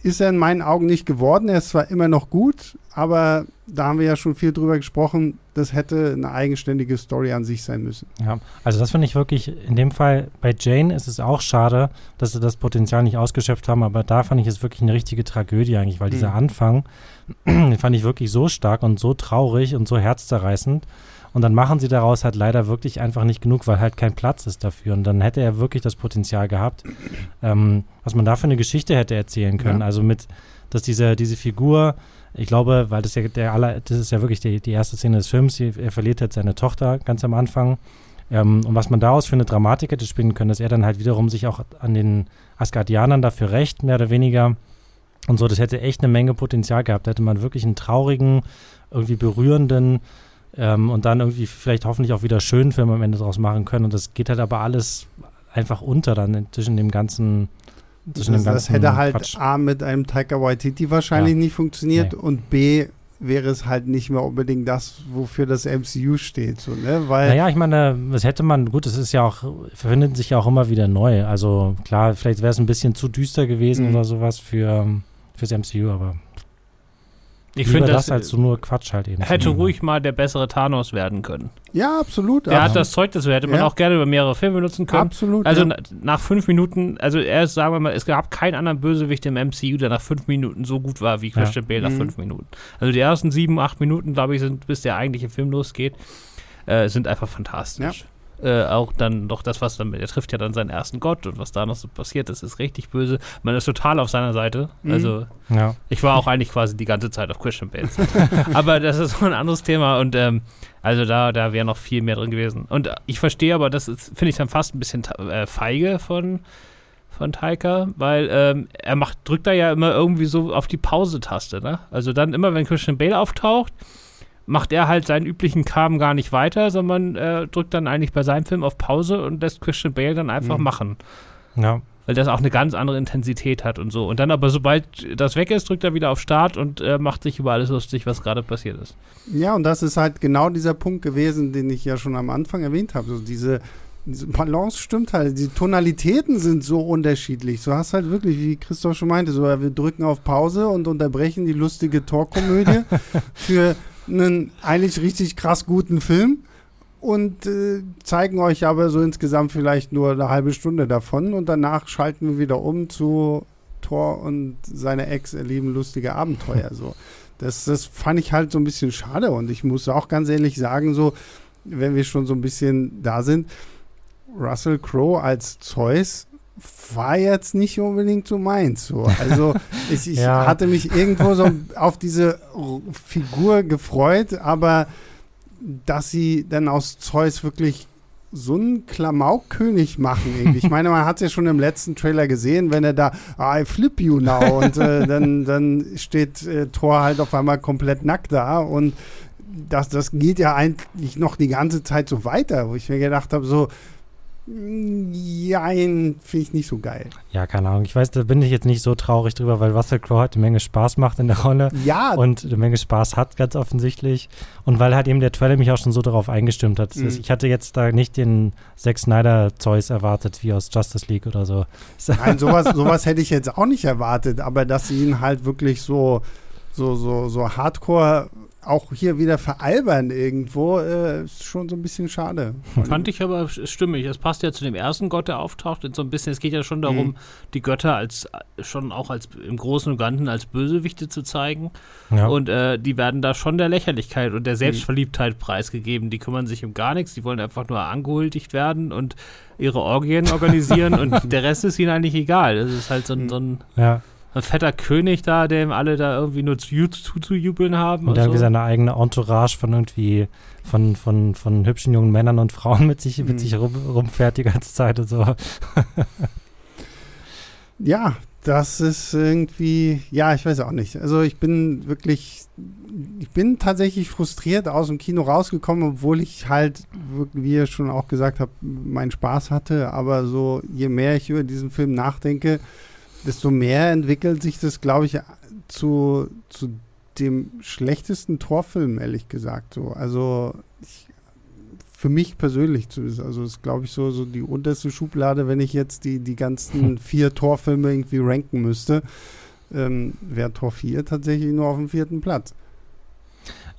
Ist er in meinen Augen nicht geworden. Er ist zwar immer noch gut, aber da haben wir ja schon viel drüber gesprochen, das hätte eine eigenständige Story an sich sein müssen. Ja, also das finde ich wirklich, in dem Fall bei Jane ist es auch schade, dass sie das Potenzial nicht ausgeschöpft haben, aber da fand ich es wirklich eine richtige Tragödie eigentlich, weil dieser Mhm. Anfang, den fand ich wirklich so stark und so traurig und so herzzerreißend. Und dann machen sie daraus halt leider wirklich einfach nicht genug, weil halt kein Platz ist dafür. Und dann hätte er wirklich das Potenzial gehabt, ähm, was man da für eine Geschichte hätte erzählen können. Ja. Also mit, dass diese, diese Figur, ich glaube, weil das ja der aller, das ist ja wirklich die, die erste Szene des Films, er verliert jetzt seine Tochter ganz am Anfang. Ähm, und was man daraus für eine Dramatik hätte spielen können, dass er dann halt wiederum sich auch an den Asgardianern dafür rächt, mehr oder weniger. Und so, das hätte echt eine Menge Potenzial gehabt. Da hätte man wirklich einen traurigen, irgendwie berührenden ähm, und dann irgendwie vielleicht hoffentlich auch wieder schönen Film am Ende draus machen können. Und das geht halt aber alles einfach unter dann zwischen dem ganzen, zwischen Das, dem das ganzen hätte halt Quatsch. A mit einem Taika Waititi wahrscheinlich Ja. nicht funktioniert Nee. und B wäre es halt nicht mehr unbedingt das, wofür das MCU steht. So, ne? Weil Naja, ich meine, das hätte man, gut, es ist ja auch, verfindet sich ja auch immer wieder neu. Also klar, vielleicht wäre es ein bisschen zu düster gewesen Mhm. oder sowas für fürs MCU, aber Ich finde, das, das, als so nur Quatsch halt eben. hätte ruhig mal der bessere Thanos werden können. ja, absolut. Der hat das Zeug, das hätte man Ja. auch gerne über mehrere Filme nutzen können. absolut. Also ja. na- nach fünf Minuten, also erst sagen wir mal, es gab keinen anderen Bösewicht im MCU, der nach fünf Minuten so gut war wie Christian Bale nach Mhm. fünf Minuten. Also die ersten sieben, acht Minuten, glaube ich, sind, bis der eigentliche Film losgeht, äh, sind einfach fantastisch. Äh, auch dann doch das, was dann, er trifft ja dann seinen ersten Gott und was da noch so passiert, das ist richtig böse. Man ist total auf seiner Seite. Mhm. Also Ja. ich war auch eigentlich quasi die ganze Zeit auf Christian Bale. aber das ist so ein anderes Thema und ähm, also da, da wäre noch viel mehr drin gewesen. Und ich verstehe aber, das ist- finde ich dann fast ein bisschen äh, feige von, von Taika, weil ähm, er macht, drückt da ja immer irgendwie so auf die Pause-Taste. Ne? Also dann immer, wenn Christian Bale auftaucht, macht er halt seinen üblichen Kram gar nicht weiter, sondern äh, drückt dann eigentlich bei seinem Film auf Pause und lässt Christian Bale dann einfach Mhm. machen ja. weil das auch eine ganz andere Intensität hat und so. Und dann aber, sobald das weg ist, drückt er wieder auf Start und äh, macht sich über alles lustig, was gerade passiert ist. Ja, und das ist halt genau dieser Punkt gewesen, den ich ja schon am Anfang erwähnt habe. So diese, diese Balance stimmt halt. Die Tonalitäten sind so unterschiedlich. Du hast halt wirklich, wie Christoph schon meinte, so wir drücken auf Pause und unterbrechen die lustige Torkomödie für einen eigentlich richtig krass guten Film und äh, zeigen euch aber so insgesamt vielleicht nur eine halbe Stunde davon und danach schalten wir wieder um zu Thor und seine Ex erleben lustige Abenteuer. So. Das, das fand ich halt so ein bisschen schade und ich muss auch ganz ehrlich sagen, so, wenn wir schon so ein bisschen da sind, Russell Crowe als Zeus war jetzt nicht unbedingt so meins. So. Also ich, ich Ja. hatte mich irgendwo so auf diese Figur gefreut, aber dass sie dann aus Zeus wirklich so einen Klamaukkönig machen irgendwie. Ich meine, man hat es ja schon im letzten Trailer gesehen, wenn er da I flip you now und äh, dann, dann steht äh, Thor halt auf einmal komplett nackt da und das, das geht ja eigentlich noch die ganze Zeit so weiter, wo ich mir gedacht habe, so Jein, finde ich nicht so geil. ja, keine Ahnung. Ich weiß, da bin ich jetzt nicht so traurig drüber, weil Russell Crowe halt eine Menge Spaß macht in der Rolle Ja, und eine Menge Spaß hat, ganz offensichtlich. Und weil halt eben der Trailer mich auch schon so darauf eingestimmt hat. Mhm. Ich hatte jetzt da nicht den Zack Snyder Zeus erwartet, wie aus Justice League oder so. Nein, sowas, sowas hätte ich jetzt auch nicht erwartet, aber dass sie ihn halt wirklich so, so, so, so hardcore auch hier wieder veralbern irgendwo, äh, ist schon so ein bisschen schade. Fand ich aber stimmig. Es passt ja zu dem ersten Gott, der auftaucht. Und so ein bisschen, es geht ja schon darum, Mhm. die Götter als schon auch als im Großen und Ganzen als Bösewichte zu zeigen. Ja. Und äh, die werden da schon der Lächerlichkeit und der Selbstverliebtheit preisgegeben. Die kümmern sich um gar nichts, die wollen einfach nur angehuldigt werden und ihre Orgien organisieren und der Rest ist ihnen eigentlich egal. Das ist halt so ein, so ein, ja. Ein fetter König da, dem alle da irgendwie nur zu, zu, zu jubeln haben. Und irgendwie so. seine eigene Entourage von irgendwie von, von, von hübschen jungen Männern und Frauen mit sich, mit Mhm. sich rum, rumfährt die ganze Zeit und so. Ja, das ist irgendwie, ja, ich weiß auch nicht. Also ich bin wirklich, ich bin tatsächlich frustriert aus dem Kino rausgekommen, obwohl ich halt, wirklich, wie ihr schon auch gesagt habt, meinen Spaß hatte. Aber so, je mehr ich über diesen Film nachdenke, desto mehr entwickelt sich das, glaube ich, zu, zu dem schlechtesten Torfilm, ehrlich gesagt. So. Also ich, für mich persönlich zumindest, also ist, glaube ich, so, so die unterste Schublade, wenn ich jetzt die, die ganzen vier Torfilme irgendwie ranken müsste, ähm, wäre Tor 4 tatsächlich nur auf dem vierten Platz.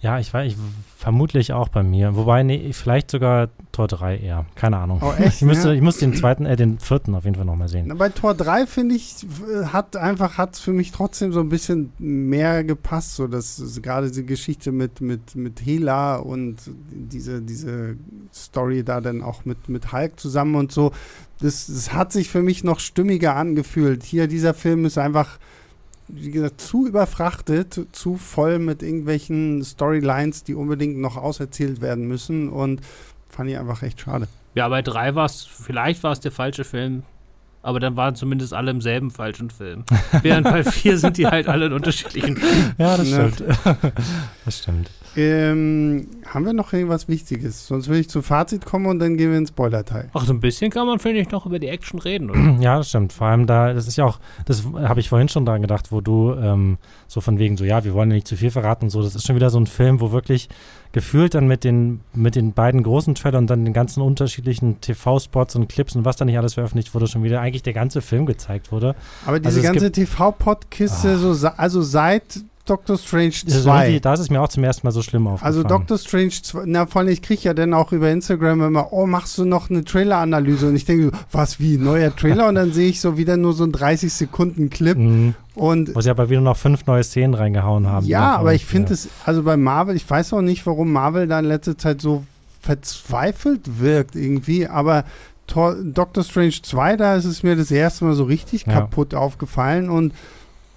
Ja, ich weiß, ich, vermutlich auch bei mir. Wobei, nee, vielleicht sogar Tor 3 eher. Keine Ahnung. Oh, echt? Ich, müsste, Ja. ich muss den zweiten, äh, den vierten auf jeden Fall nochmal sehen. Bei Tor 3 finde ich, äh, hat einfach, hat für mich trotzdem so ein bisschen mehr gepasst, so dass es gerade diese Geschichte mit, mit, mit Hela und diese, diese Story da dann auch mit, mit Hulk zusammen und so, das, das hat sich für mich noch stimmiger angefühlt. Hier, dieser Film ist einfach, wie gesagt, zu überfrachtet, zu voll mit irgendwelchen Storylines, die unbedingt noch auserzählt werden müssen und fand ich einfach echt schade. Ja, bei drei war es, vielleicht war es der falsche Film, aber dann waren zumindest alle im selben falschen Film. Während bei vier sind die halt alle in unterschiedlichen Filmen. Ja, das stimmt. das stimmt. Ähm, haben wir noch irgendwas Wichtiges? Sonst würde ich zu Fazit kommen und dann gehen wir ins Spoiler-Teil. Ach, so ein bisschen kann man, finde ich, noch über die Action reden, oder? Ja, das stimmt. Vor allem da, das ist ja auch, das habe ich vorhin schon dran gedacht, wo du ähm, so von wegen so, ja, wir wollen ja nicht zu viel verraten und so. Das ist schon wieder so ein Film, wo wirklich gefühlt dann mit den, mit den beiden großen Trailern und dann den ganzen unterschiedlichen TV-Spots und Clips und was da nicht alles veröffentlicht wurde, schon wieder eigentlich der ganze Film gezeigt wurde. Aber diese Also ganze TV-Podkiste, Ah. so, also seit Doctor Strange Das ist 2. irgendwie- Da ist es mir auch zum ersten Mal so schlimm aufgefallen. Also Doctor Strange 2, na vor allem, ich kriege ja dann auch über Instagram immer, oh, machst du noch eine Trailer-Analyse? Und ich denke so, was, wie, neuer Trailer? Und dann sehe ich so wieder nur so einen 30-Sekunden-Clip Mhm. und Wo sie aber wieder noch fünf neue Szenen reingehauen haben. ja, aber ich finde es, also bei Marvel, ich weiß auch nicht, warum Marvel da in letzter Zeit so verzweifelt wirkt irgendwie, aber Tor, Doctor Strange 2, da ist es mir das erste Mal so richtig Ja. kaputt aufgefallen und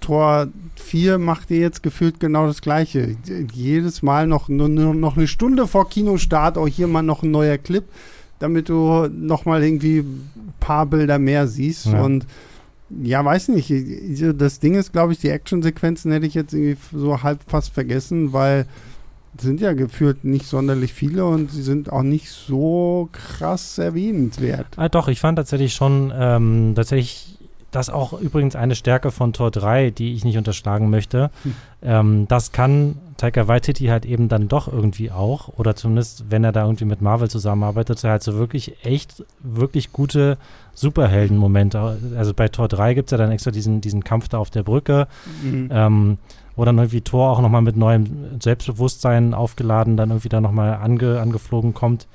Tor 4 macht ihr jetzt gefühlt genau das gleiche. Jedes Mal noch, nur, nur noch eine Stunde vor Kinostart, auch hier mal noch ein neuer Clip, damit du noch mal irgendwie ein paar Bilder mehr siehst Ja. und ja, weiß nicht. Ich- Das Ding ist, glaube ich, die Actionsequenzen hätte ich jetzt irgendwie so halb fast vergessen, weil es sind ja gefühlt nicht sonderlich viele und sie sind auch nicht so krass erwähnenswert. Ah, doch, ich fand tatsächlich schon, ähm, tatsächlich, das auch übrigens eine Stärke von Tor 3, die ich nicht unterschlagen möchte. Hm. Ähm, das kann Taika Waititi halt eben dann doch irgendwie auch, oder zumindest, wenn er da irgendwie mit Marvel zusammenarbeitet, er halt so wirklich echt, wirklich gute Superhelden-Momente. Also bei Tor 3 gibt es ja dann extra diesen, diesen Kampf da auf der Brücke, Mhm. ähm, wo dann irgendwie Thor auch nochmal mit neuem Selbstbewusstsein aufgeladen dann irgendwie da nochmal ange, angeflogen kommt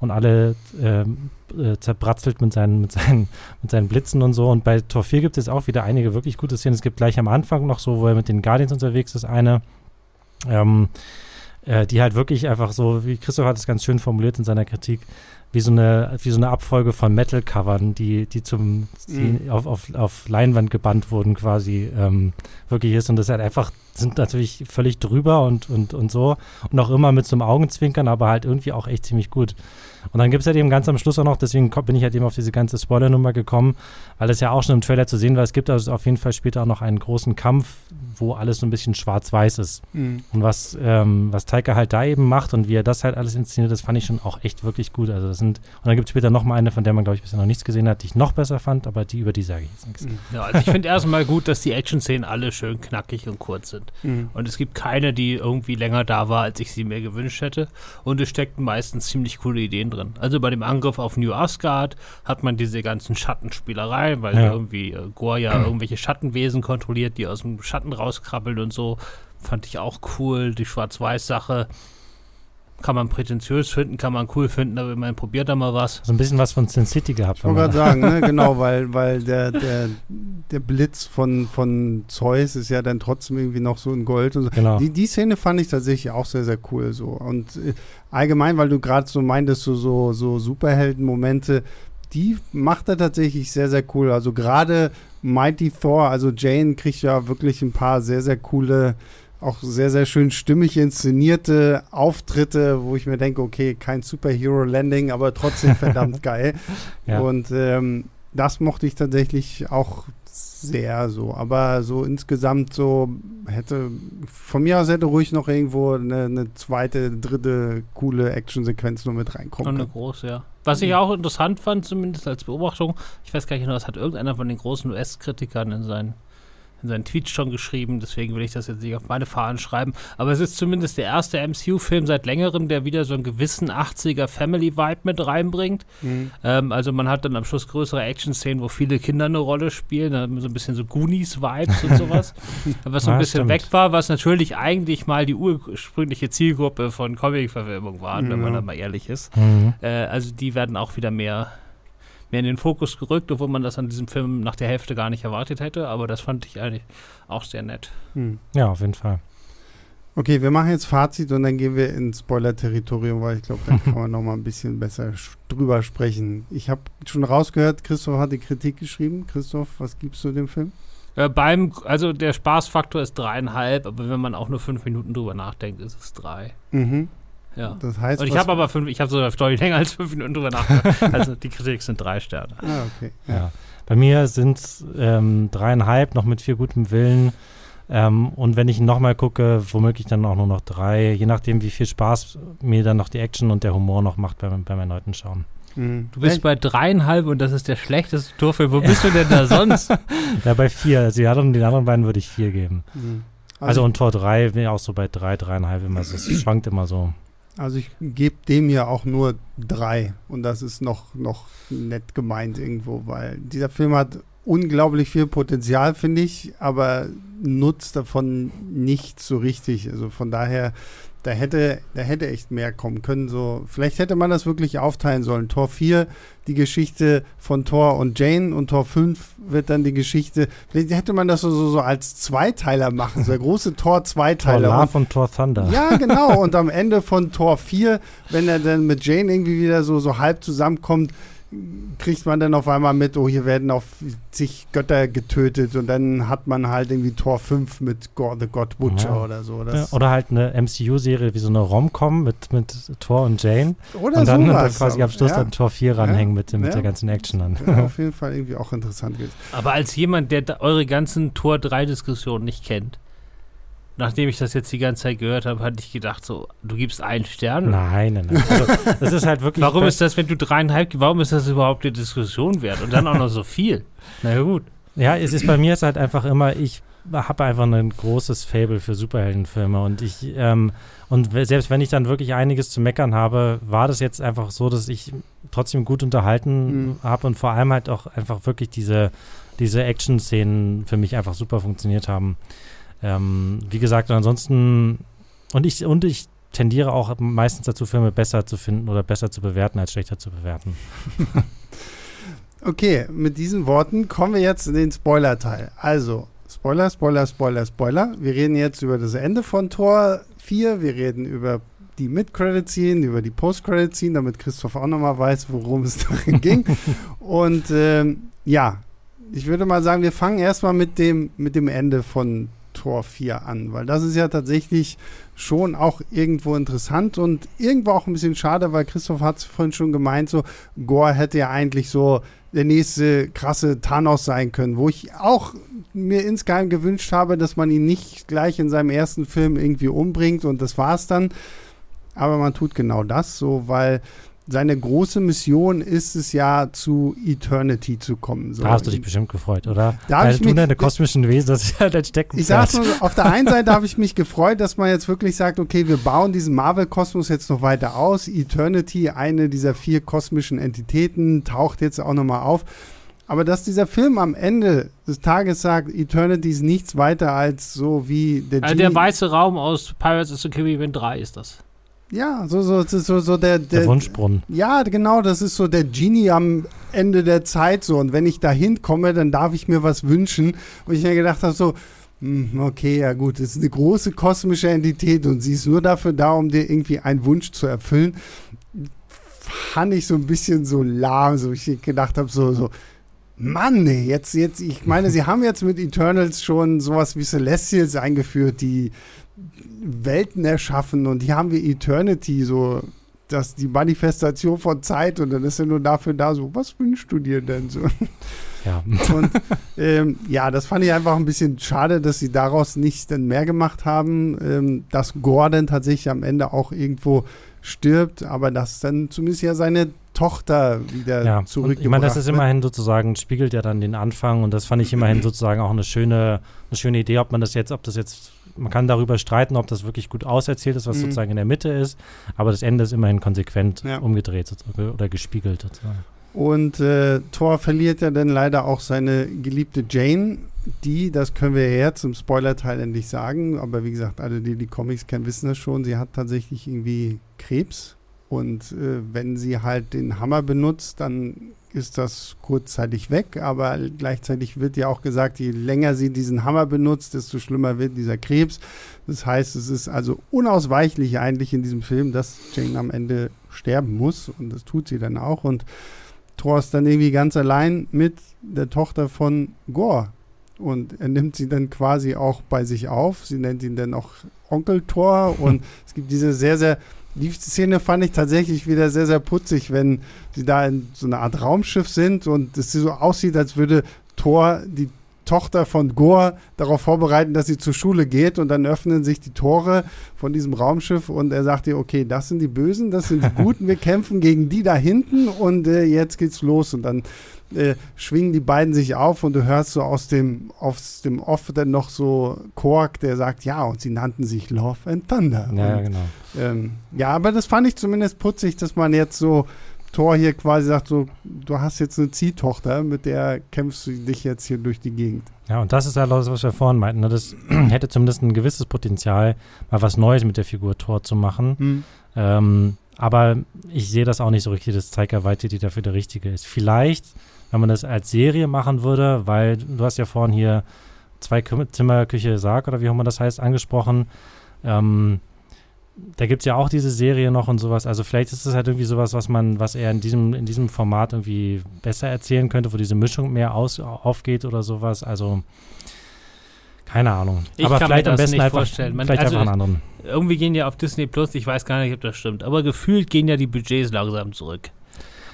und alle ähm, äh, zerbratzelt mit seinen, mit, seinen, mit seinen Blitzen und so. Und bei Tor 4 gibt es auch wieder einige wirklich gute Szenen. Es gibt gleich am Anfang noch so, wo er mit den Guardians unterwegs ist, eine, ähm, äh, die halt wirklich einfach so, wie Christoph hat es ganz schön formuliert in seiner Kritik, wie so eine, wie so eine Abfolge von Metal-Covern, die, die zum die auf, auf, auf Leinwand gebannt wurden, quasi ähm, wirklich ist. Und das halt einfach sind natürlich völlig drüber und, und, und so. Und auch immer mit so einem Augenzwinkern, aber halt irgendwie auch echt ziemlich gut. Und dann gibt es halt eben ganz am Schluss auch noch, deswegen bin ich halt eben auf diese ganze Spoiler-Nummer gekommen, weil es ja auch schon im Trailer zu sehen war. Es gibt also auf jeden Fall später auch noch einen großen Kampf, wo alles so ein bisschen schwarz-weiß ist. Mhm. Und was, ähm, was Taika halt da eben macht und wie er das halt alles inszeniert, das fand ich schon auch echt wirklich gut. Also das sind, und dann gibt es später noch mal eine, von der man, glaube ich, bisher noch nichts gesehen hat, die ich noch besser fand, aber die, über die sage ich jetzt nichts. Mhm. Ja, also ich finde erstmal gut, dass die Action-Szenen alle schön knackig und kurz sind. Mhm. Und es gibt keine, die irgendwie länger da war, als ich sie mir gewünscht hätte. Und es steckten meistens ziemlich coole Ideen drin. Also bei dem Angriff auf New Asgard hat man diese ganzen Schattenspielereien, weil Ja. irgendwie äh, Gore ja irgendwelche Schattenwesen kontrolliert, die aus dem Schatten rauskrabbeln und so. Fand ich auch cool. Die Schwarz-Weiß-Sache kann man prätentiös finden, kann man cool finden, aber man probiert da mal was. So ein bisschen was von Sin City gehabt. Ich wollte gerade sagen, ne, genau, weil, weil der, der, der Blitz von, von Zeus ist ja dann trotzdem irgendwie noch so in Gold und so. Genau. Die, die Szene fand ich tatsächlich auch sehr, sehr cool so. Und äh, allgemein, weil du gerade so meintest, so, so, so Superhelden-Momente, die macht er tatsächlich sehr, sehr cool. Also gerade Mighty Thor, also Jane kriegt ja wirklich ein paar sehr, sehr coole, auch sehr, sehr schön stimmig inszenierte Auftritte, wo ich mir denke, okay, kein Superhero-Landing, aber trotzdem verdammt geil. Ja. Und ähm, das mochte ich tatsächlich auch sehr so. Aber so insgesamt so hätte, von mir aus hätte ruhig noch irgendwo eine, eine zweite, dritte coole Actionsequenz nur mit Und reinkommen eine können. große, ja. Was ich auch interessant fand, zumindest als Beobachtung, ich weiß gar nicht genau, das hat irgendeiner von den großen US-Kritikern in seinen, in seinen Tweets schon geschrieben, deswegen will ich das jetzt nicht auf meine Fahnen schreiben, aber es ist zumindest der erste MCU-Film seit längerem, der wieder so einen gewissen 80er Family-Vibe mit reinbringt. Mhm. Ähm, also man hat dann am Schluss größere Action-Szenen, wo viele Kinder eine Rolle spielen, dann so ein bisschen so Goonies-Vibes und sowas, was so ein Ja, bisschen stimmt. weg war, was natürlich eigentlich mal die ursprüngliche Zielgruppe von Comic-Verfilmung waren, wenn man Ja. da mal ehrlich ist. Mhm. Äh, also die werden auch wieder mehr, mehr in den Fokus gerückt, obwohl man das an diesem Film nach der Hälfte gar nicht erwartet hätte. Aber das fand ich eigentlich auch sehr nett. Mhm. Ja, auf jeden Fall. Okay, wir machen jetzt Fazit und dann gehen wir ins Spoiler-Territorium, weil ich glaube, da kann man noch mal ein bisschen besser drüber sprechen. Ich habe schon rausgehört, Christoph hat die Kritik geschrieben. Christoph, was gibst du dem Film? Äh, beim, also der Spaßfaktor ist dreieinhalb, aber wenn man auch nur fünf Minuten drüber nachdenkt, ist es drei. Mhm. Ja. Das heißt, Und ich habe aber fünf, ich habe sogar deutlich länger als fünf Minuten drüber nachgedacht. Also die Kritik sind drei Sterne. Ah, okay. Ja. Bei mir sind es ähm, dreieinhalb, noch mit viel gutem Willen. Ähm, und wenn ich nochmal gucke, womöglich dann auch nur noch drei, je nachdem, wie viel Spaß mir dann noch die Action und der Humor noch macht beim, beim erneuten Schauen. Mhm. Du bist bei dreieinhalb und das ist der schlechteste Torfilm. Wo bist du denn da sonst? ja, bei vier. Also die anderen, den anderen beiden würde ich vier geben. Mhm. Also, also, und Tor drei bin ich auch so bei drei, dreieinhalb immer so. Es schwankt immer so. Also ich gebe dem ja auch nur drei und das ist noch, noch nett gemeint irgendwo, weil dieser Film hat unglaublich viel Potenzial, finde ich, aber nutzt davon nicht so richtig. Also von daher da hätte, da hätte echt mehr kommen können. So, vielleicht hätte man das wirklich aufteilen sollen. Tor 4, die Geschichte von Thor und Jane und Tor 5 wird dann die Geschichte. Vielleicht hätte man das so, so, so als Zweiteiler machen, so der große Tor Zweiteiler. Tor Love und Tor Thunder. Ja, genau. und am Ende von Tor 4, wenn er dann mit Jane irgendwie wieder so, so halb zusammenkommt, kriegt man dann auf einmal mit, oh, hier werden auf zig Götter getötet und dann hat man halt irgendwie Tor 5 mit God, The God Butcher ja. oder so. Ja, oder halt eine MCU-Serie wie so eine Rom-Com mit, mit Thor und Jane. Oder und dann, dann quasi am Schluss ja. dann Tor 4 ranhängen mit, mit der ganzen Action dann. auf jeden Fall irgendwie auch interessant. Aber als jemand, der eure ganzen Tor 3-Diskussionen nicht kennt, nachdem ich das jetzt die ganze Zeit gehört habe, hatte ich gedacht, so, du gibst einen Stern? Nein, nein, nein. Also, das ist halt wirklich. Warum ist das, wenn du dreieinhalb, warum ist das überhaupt eine Diskussion wert? Und dann auch noch so viel? Na ja, gut. Ja, es ist bei mir ist halt einfach immer, ich habe einfach ein großes Fable für Superheldenfilme und ich, ähm, und selbst wenn ich dann wirklich einiges zu meckern habe, war das jetzt einfach so, dass ich trotzdem gut unterhalten mhm. habe und vor allem halt auch einfach wirklich diese, diese Action-Szenen für mich einfach super funktioniert haben. Ähm, wie gesagt, ansonsten, und ich, und ich tendiere auch meistens dazu, Filme besser zu finden oder besser zu bewerten, als schlechter zu bewerten. okay, mit diesen Worten kommen wir jetzt in den Spoiler-Teil. Also, Spoiler, Spoiler, Spoiler, Spoiler. Wir reden jetzt über das Ende von Tor 4, wir reden über die Mid-Credit-Scene, über die Post-Credit-Scene, damit Christoph auch nochmal weiß, worum es darin ging. Und ähm, ja, ich würde mal sagen, wir fangen erstmal mit dem, mit dem Ende von Tor 4 an, weil das ist ja tatsächlich schon auch irgendwo interessant und irgendwo auch ein bisschen schade, weil Christoph hat es vorhin schon gemeint, so Gore hätte ja eigentlich so der nächste krasse Thanos sein können, wo ich auch mir insgeheim gewünscht habe, dass man ihn nicht gleich in seinem ersten Film irgendwie umbringt und das war's dann. Aber man tut genau das so, weil seine große Mission ist es ja, zu Eternity zu kommen. So. Da hast du dich bestimmt gefreut, oder? Da Weil ich du mich, deine kosmischen Wesen, das ist ja dein Steckenpferd. Ich sag's nur, auf der einen Seite habe ich mich gefreut, dass man jetzt wirklich sagt, okay, wir bauen diesen Marvel-Kosmos jetzt noch weiter aus. Eternity, eine dieser vier kosmischen Entitäten, taucht jetzt auch nochmal auf. Aber dass dieser Film am Ende des Tages sagt, Eternity ist nichts weiter als so wie der also Der weiße Raum aus Pirates of the Caribbean 3 ist das. Ja, so, so, so, so der, der, der Wunschbrunnen. Ja, genau, das ist so der Genie am Ende der Zeit so. Und wenn ich da hinkomme, dann darf ich mir was wünschen. Und ich mir gedacht habe, so, hm, okay, ja gut, das ist eine große kosmische Entität und sie ist nur dafür da, um dir irgendwie einen Wunsch zu erfüllen. Fand ich so ein bisschen so lahm, so ich gedacht habe, so, so, Mann, jetzt, jetzt, ich meine, sie haben jetzt mit Eternals schon sowas wie Celestials eingeführt, die Welten erschaffen und hier haben wir Eternity, so dass die Manifestation von Zeit und dann ist er nur dafür da, so, was wünschst du dir denn so? Ja. Und ähm, ja, das fand ich einfach ein bisschen schade, dass sie daraus nicht dann mehr gemacht haben, ähm, dass Gordon tatsächlich am Ende auch irgendwo stirbt, aber dass dann zumindest ja seine Tochter wieder ja. zurückgebracht Ich meine, das ist immerhin sozusagen, spiegelt ja dann den Anfang und das fand ich immerhin sozusagen auch eine schöne, eine schöne Idee, ob man das jetzt, ob das jetzt man kann darüber streiten, ob das wirklich gut auserzählt ist, was mhm. sozusagen in der Mitte ist, aber das Ende ist immerhin konsequent ja. umgedreht oder gespiegelt sozusagen. Und äh, Thor verliert ja dann leider auch seine geliebte Jane, die, das können wir ja zum Spoiler-Teil endlich sagen, aber wie gesagt, alle, die die Comics kennen, wissen das schon, sie hat tatsächlich irgendwie Krebs und äh, wenn sie halt den Hammer benutzt, dann ist das kurzzeitig weg, aber gleichzeitig wird ja auch gesagt, je länger sie diesen Hammer benutzt, desto schlimmer wird dieser Krebs. Das heißt, es ist also unausweichlich eigentlich in diesem Film, dass Jane am Ende sterben muss und das tut sie dann auch und Thor ist dann irgendwie ganz allein mit der Tochter von Gore und er nimmt sie dann quasi auch bei sich auf. Sie nennt ihn dann auch Onkel Thor und es gibt diese sehr, sehr die Szene fand ich tatsächlich wieder sehr, sehr putzig, wenn sie da in so einer Art Raumschiff sind und es so aussieht, als würde Thor die Tochter von Gore darauf vorbereiten, dass sie zur Schule geht und dann öffnen sich die Tore von diesem Raumschiff und er sagt ihr, okay, das sind die Bösen, das sind die Guten, wir kämpfen gegen die da hinten und äh, jetzt geht's los und dann äh, schwingen die beiden sich auf und du hörst so aus dem, aus dem Off dann noch so Kork, der sagt, ja, und sie nannten sich Love and Thunder. Ja, und, genau. ähm, ja, aber das fand ich zumindest putzig, dass man jetzt so Thor hier quasi sagt, so, du hast jetzt eine Ziehtochter, mit der kämpfst du dich jetzt hier durch die Gegend. Ja, und das ist halt das, was wir vorhin meinten. Ne? Das hätte zumindest ein gewisses Potenzial, mal was Neues mit der Figur Thor zu machen. Hm. Ähm, aber ich sehe das auch nicht so richtig, dass Taika Waititi dafür der Richtige ist. Vielleicht, wenn man das als Serie machen würde, weil du hast ja vorhin hier zwei Zimmer, Küche, Sarg oder wie auch immer das heißt, angesprochen. Ähm, da gibt es ja auch diese Serie noch und sowas. Also vielleicht ist es halt irgendwie sowas, was man, was er in diesem, in diesem Format irgendwie besser erzählen könnte, wo diese Mischung mehr aus, aufgeht oder sowas. Also keine Ahnung. Ich Aber kann mir vielleicht am das besten nicht einfach, vorstellen. Man- vielleicht also- einfach einen anderen. Irgendwie gehen ja auf Disney Plus, ich weiß gar nicht, ob das stimmt, aber gefühlt gehen ja die Budgets langsam zurück.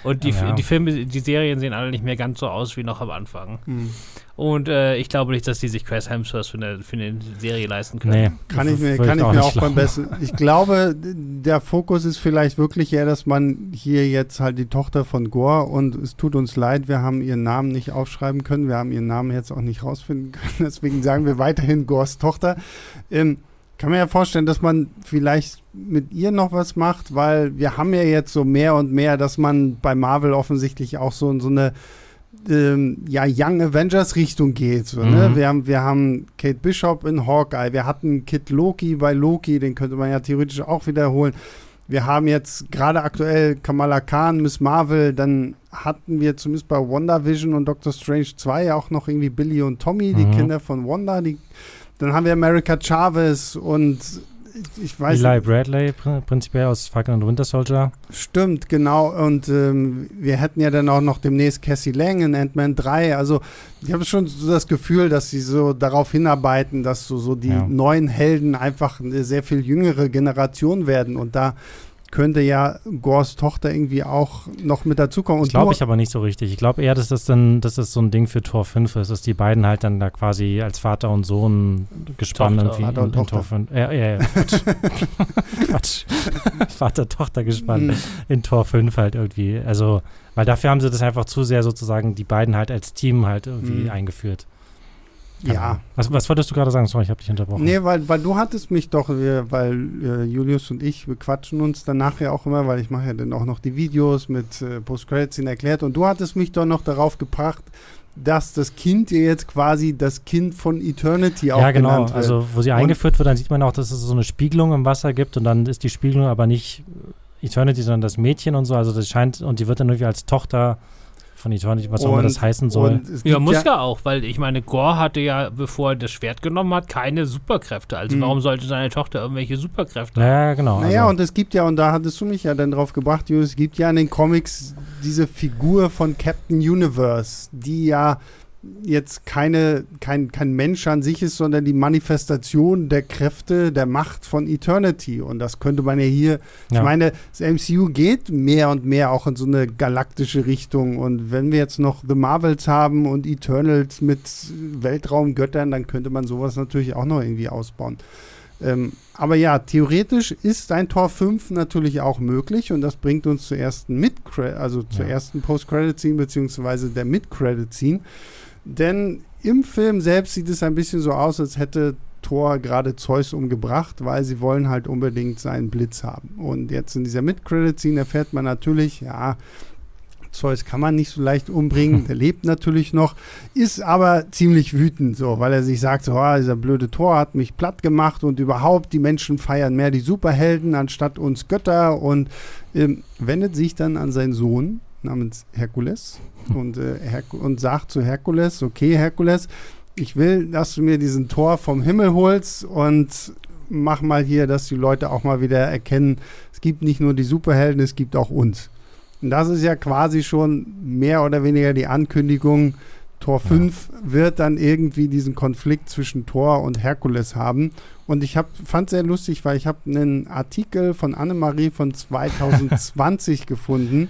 Und die, Ja. die Filme, die Serien sehen alle nicht mehr ganz so aus wie noch am Anfang. Hm. Und äh, ich glaube nicht, dass die sich Chris Hemsworth für eine, für eine Serie leisten können. Nee, Kann ich mir, kann ich mir nicht auch beim besten. Ich glaube, der Fokus ist vielleicht wirklich eher, dass man hier jetzt halt die Tochter von Gore und es tut uns leid, wir haben ihren Namen nicht aufschreiben können, wir haben ihren Namen jetzt auch nicht rausfinden können, deswegen sagen wir weiterhin Gores Tochter. Ähm, kann mir ja vorstellen, dass man vielleicht mit ihr noch was macht, weil wir haben ja jetzt so mehr und mehr, dass man bei Marvel offensichtlich auch so, so eine ähm, ja, Young Avengers Richtung geht. So, ne? Mhm. wir, haben, wir haben Kate Bishop in Hawkeye, wir hatten Kid Loki bei Loki, den könnte man ja theoretisch auch wiederholen. Wir haben jetzt gerade aktuell Kamala Khan, Miss Marvel, dann hatten wir zumindest bei WandaVision und Doctor Strange 2 auch noch irgendwie Billy und Tommy, die Mhm. Kinder von Wanda. Die, dann haben wir America Chavez und ich, weiß Eli Bradley pr- prinzipiell aus Falcon und Winter Soldier. Stimmt, genau. Und ähm, wir hätten ja dann auch noch demnächst Cassie Lang in Ant-Man 3. Also ich habe schon so das Gefühl, dass sie so darauf hinarbeiten, dass so, so die Ja. neuen Helden einfach eine sehr viel jüngere Generation werden. Und da könnte ja Gors Tochter irgendwie auch noch mit dazukommen. Glaube ich aber nicht so richtig. Ich glaube eher, dass das dann, dass das so ein Ding für Tor 5 ist, dass die beiden halt dann da quasi als Vater und Sohn gespannt Tochter. irgendwie Vater und in, in Tochter. Tor 5. Ja, ja, ja. Quatsch. Quatsch. Vater-Tochter gespannt Mhm. in Tor 5 halt irgendwie. Also, weil dafür haben sie das einfach zu sehr sozusagen die beiden halt als Team halt irgendwie Mhm. eingeführt. Keine ja. Was, was wolltest du gerade sagen? Sorry, ich habe dich unterbrochen. Nee, weil, weil du hattest mich doch, wir, weil äh, Julius und ich, wir quatschen uns danach ja auch immer, weil ich mache ja dann auch noch die Videos mit äh, Post-Credits erklärt und du hattest mich doch noch darauf gebracht, dass das Kind dir jetzt quasi das Kind von Eternity auch ja, genau. wird. Also, wo sie Und- eingeführt wird, dann sieht man auch, dass es so eine Spiegelung im Wasser gibt und dann ist die Spiegelung aber nicht Eternity, sondern das Mädchen und so. Also, das scheint, und die wird dann irgendwie als Tochter von Eternity, was auch immer das heißen soll. Ja, muss ja, auch, weil ich meine, Gore hatte ja, bevor er das Schwert genommen hat, keine Superkräfte. Also Mhm. warum sollte seine Tochter irgendwelche Superkräfte haben? Ja, genau. Naja, also, und es gibt ja, und da hattest du mich ja dann drauf gebracht, Julius, es gibt ja in den Comics diese Figur von Captain Universe, die ja jetzt keine, kein, kein Mensch an sich ist, sondern die Manifestation der Kräfte, der Macht von Eternity. Und das könnte man ja hier, ich ja. meine, das MCU geht mehr und mehr auch in so eine galaktische Richtung. Und wenn wir jetzt noch The Marvels haben und Eternals mit Weltraumgöttern, dann könnte man sowas natürlich auch noch irgendwie ausbauen. Ähm, aber ja, theoretisch ist ein Tor 5 natürlich auch möglich und das bringt uns zur ersten Mid also zur Ja. ersten Post-Credit-Scene beziehungsweise der Mid-Credit-Scene. Denn im Film selbst sieht es ein bisschen so aus, als hätte Thor gerade Zeus umgebracht, weil sie wollen halt unbedingt seinen Blitz haben. Und jetzt in dieser Mid-Credit-Scene erfährt man natürlich, ja, Zeus kann man nicht so leicht umbringen, der lebt natürlich noch, ist aber ziemlich wütend, so, weil er sich sagt, so, ah, dieser blöde Thor hat mich platt gemacht und überhaupt, die Menschen feiern mehr die Superhelden anstatt uns Götter und ähm, wendet sich dann an seinen Sohn namens Herkules und, äh, Herk und sagt zu Herkules, okay, Herkules, ich will, dass du mir diesen Tor vom Himmel holst und mach mal hier, dass die Leute auch mal wieder erkennen, es gibt nicht nur die Superhelden, es gibt auch uns. Und das ist ja quasi schon mehr oder weniger die Ankündigung, Tor 5 wird dann irgendwie diesen Konflikt zwischen Thor und Herkules haben. Und ich fand sehr lustig, weil ich habe einen Artikel von Annemarie von 2020 gefunden,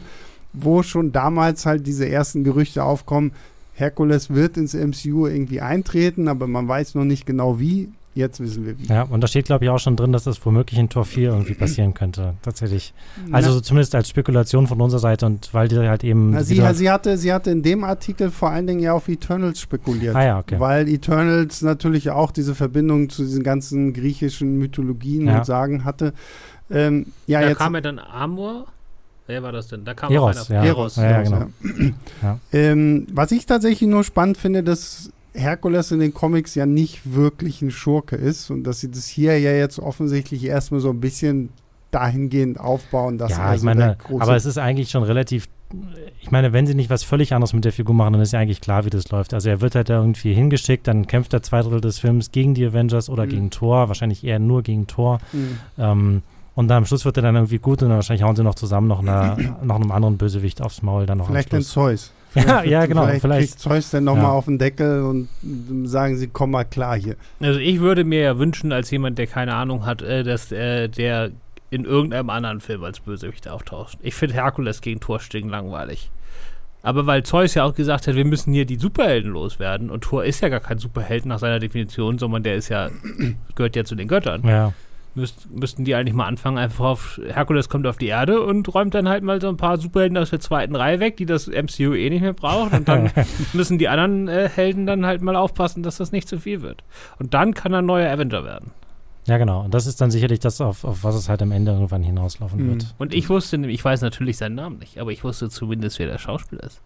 wo schon damals halt diese ersten Gerüchte aufkommen, Herkules wird ins MCU irgendwie eintreten, aber man weiß noch nicht genau wie. Jetzt wissen wir wie. Ja, und da steht, glaube ich, auch schon drin, dass das womöglich in Tor 4 irgendwie passieren könnte. Tatsächlich. Also Na, so zumindest als Spekulation von unserer Seite und weil die halt eben. na, sie, sie, hatte, sie hatte in dem Artikel vor allen Dingen ja auf Eternals spekuliert. ah ja, okay. Weil Eternals natürlich auch diese Verbindung zu diesen ganzen griechischen Mythologien Ja. und Sagen hatte. Ähm, ja, da jetzt kam ja dann Amor. Wer war das denn? Da kam Heros, auch einer. ja. Heros. Ja, ja, genau. Ja. Ähm, was ich tatsächlich nur spannend finde, dass Herkules in den Comics ja nicht wirklich ein Schurke ist und dass sie das hier ja jetzt offensichtlich erstmal so ein bisschen dahingehend aufbauen, dass ja, er ich meine, große aber es ist eigentlich schon relativ. Ich meine, wenn sie nicht was völlig anderes mit der Figur machen, dann ist ja eigentlich klar, wie das läuft. Also er wird halt da irgendwie hingeschickt, dann kämpft er zwei Drittel des Films gegen die Avengers oder Mhm. gegen Thor, wahrscheinlich eher nur gegen Thor. Mhm. Ähm, und dann am Schluss wird er dann irgendwie gut und dann wahrscheinlich hauen sie noch zusammen noch, einer, noch einem anderen Bösewicht aufs Maul dann noch Vielleicht den. Zeus. Ja, ja, genau, Vielleicht, vielleicht. kriegt Zeus dann nochmal Ja. auf den Deckel und sagen sie, komm mal klar hier. Also ich würde mir ja wünschen, als jemand, der keine Ahnung hat, äh, dass äh, der in irgendeinem anderen Film als Bösewicht auftaucht. Ich finde Herkules gegen Thor stinken langweilig. Aber weil Zeus ja auch gesagt hat, wir müssen hier die Superhelden loswerden und Thor ist ja gar kein Superheld nach seiner Definition, sondern der ist ja, gehört ja zu den Göttern. Ja, Müsst, müssten die eigentlich mal anfangen, einfach auf Herkules kommt auf die Erde und räumt dann halt mal so ein paar Superhelden aus der zweiten Reihe weg, die das MCU eh nicht mehr braucht. Und dann müssen die anderen äh, Helden dann halt mal aufpassen, dass das nicht zu viel wird. Und dann kann er ein neuer Avenger werden. ja, genau. Und das ist dann sicherlich das, auf, auf was es halt am Ende irgendwann hinauslaufen Mhm. wird. Und ich wusste, nämlich- ich weiß natürlich seinen Namen nicht, aber ich wusste zumindest, wer der Schauspieler ist.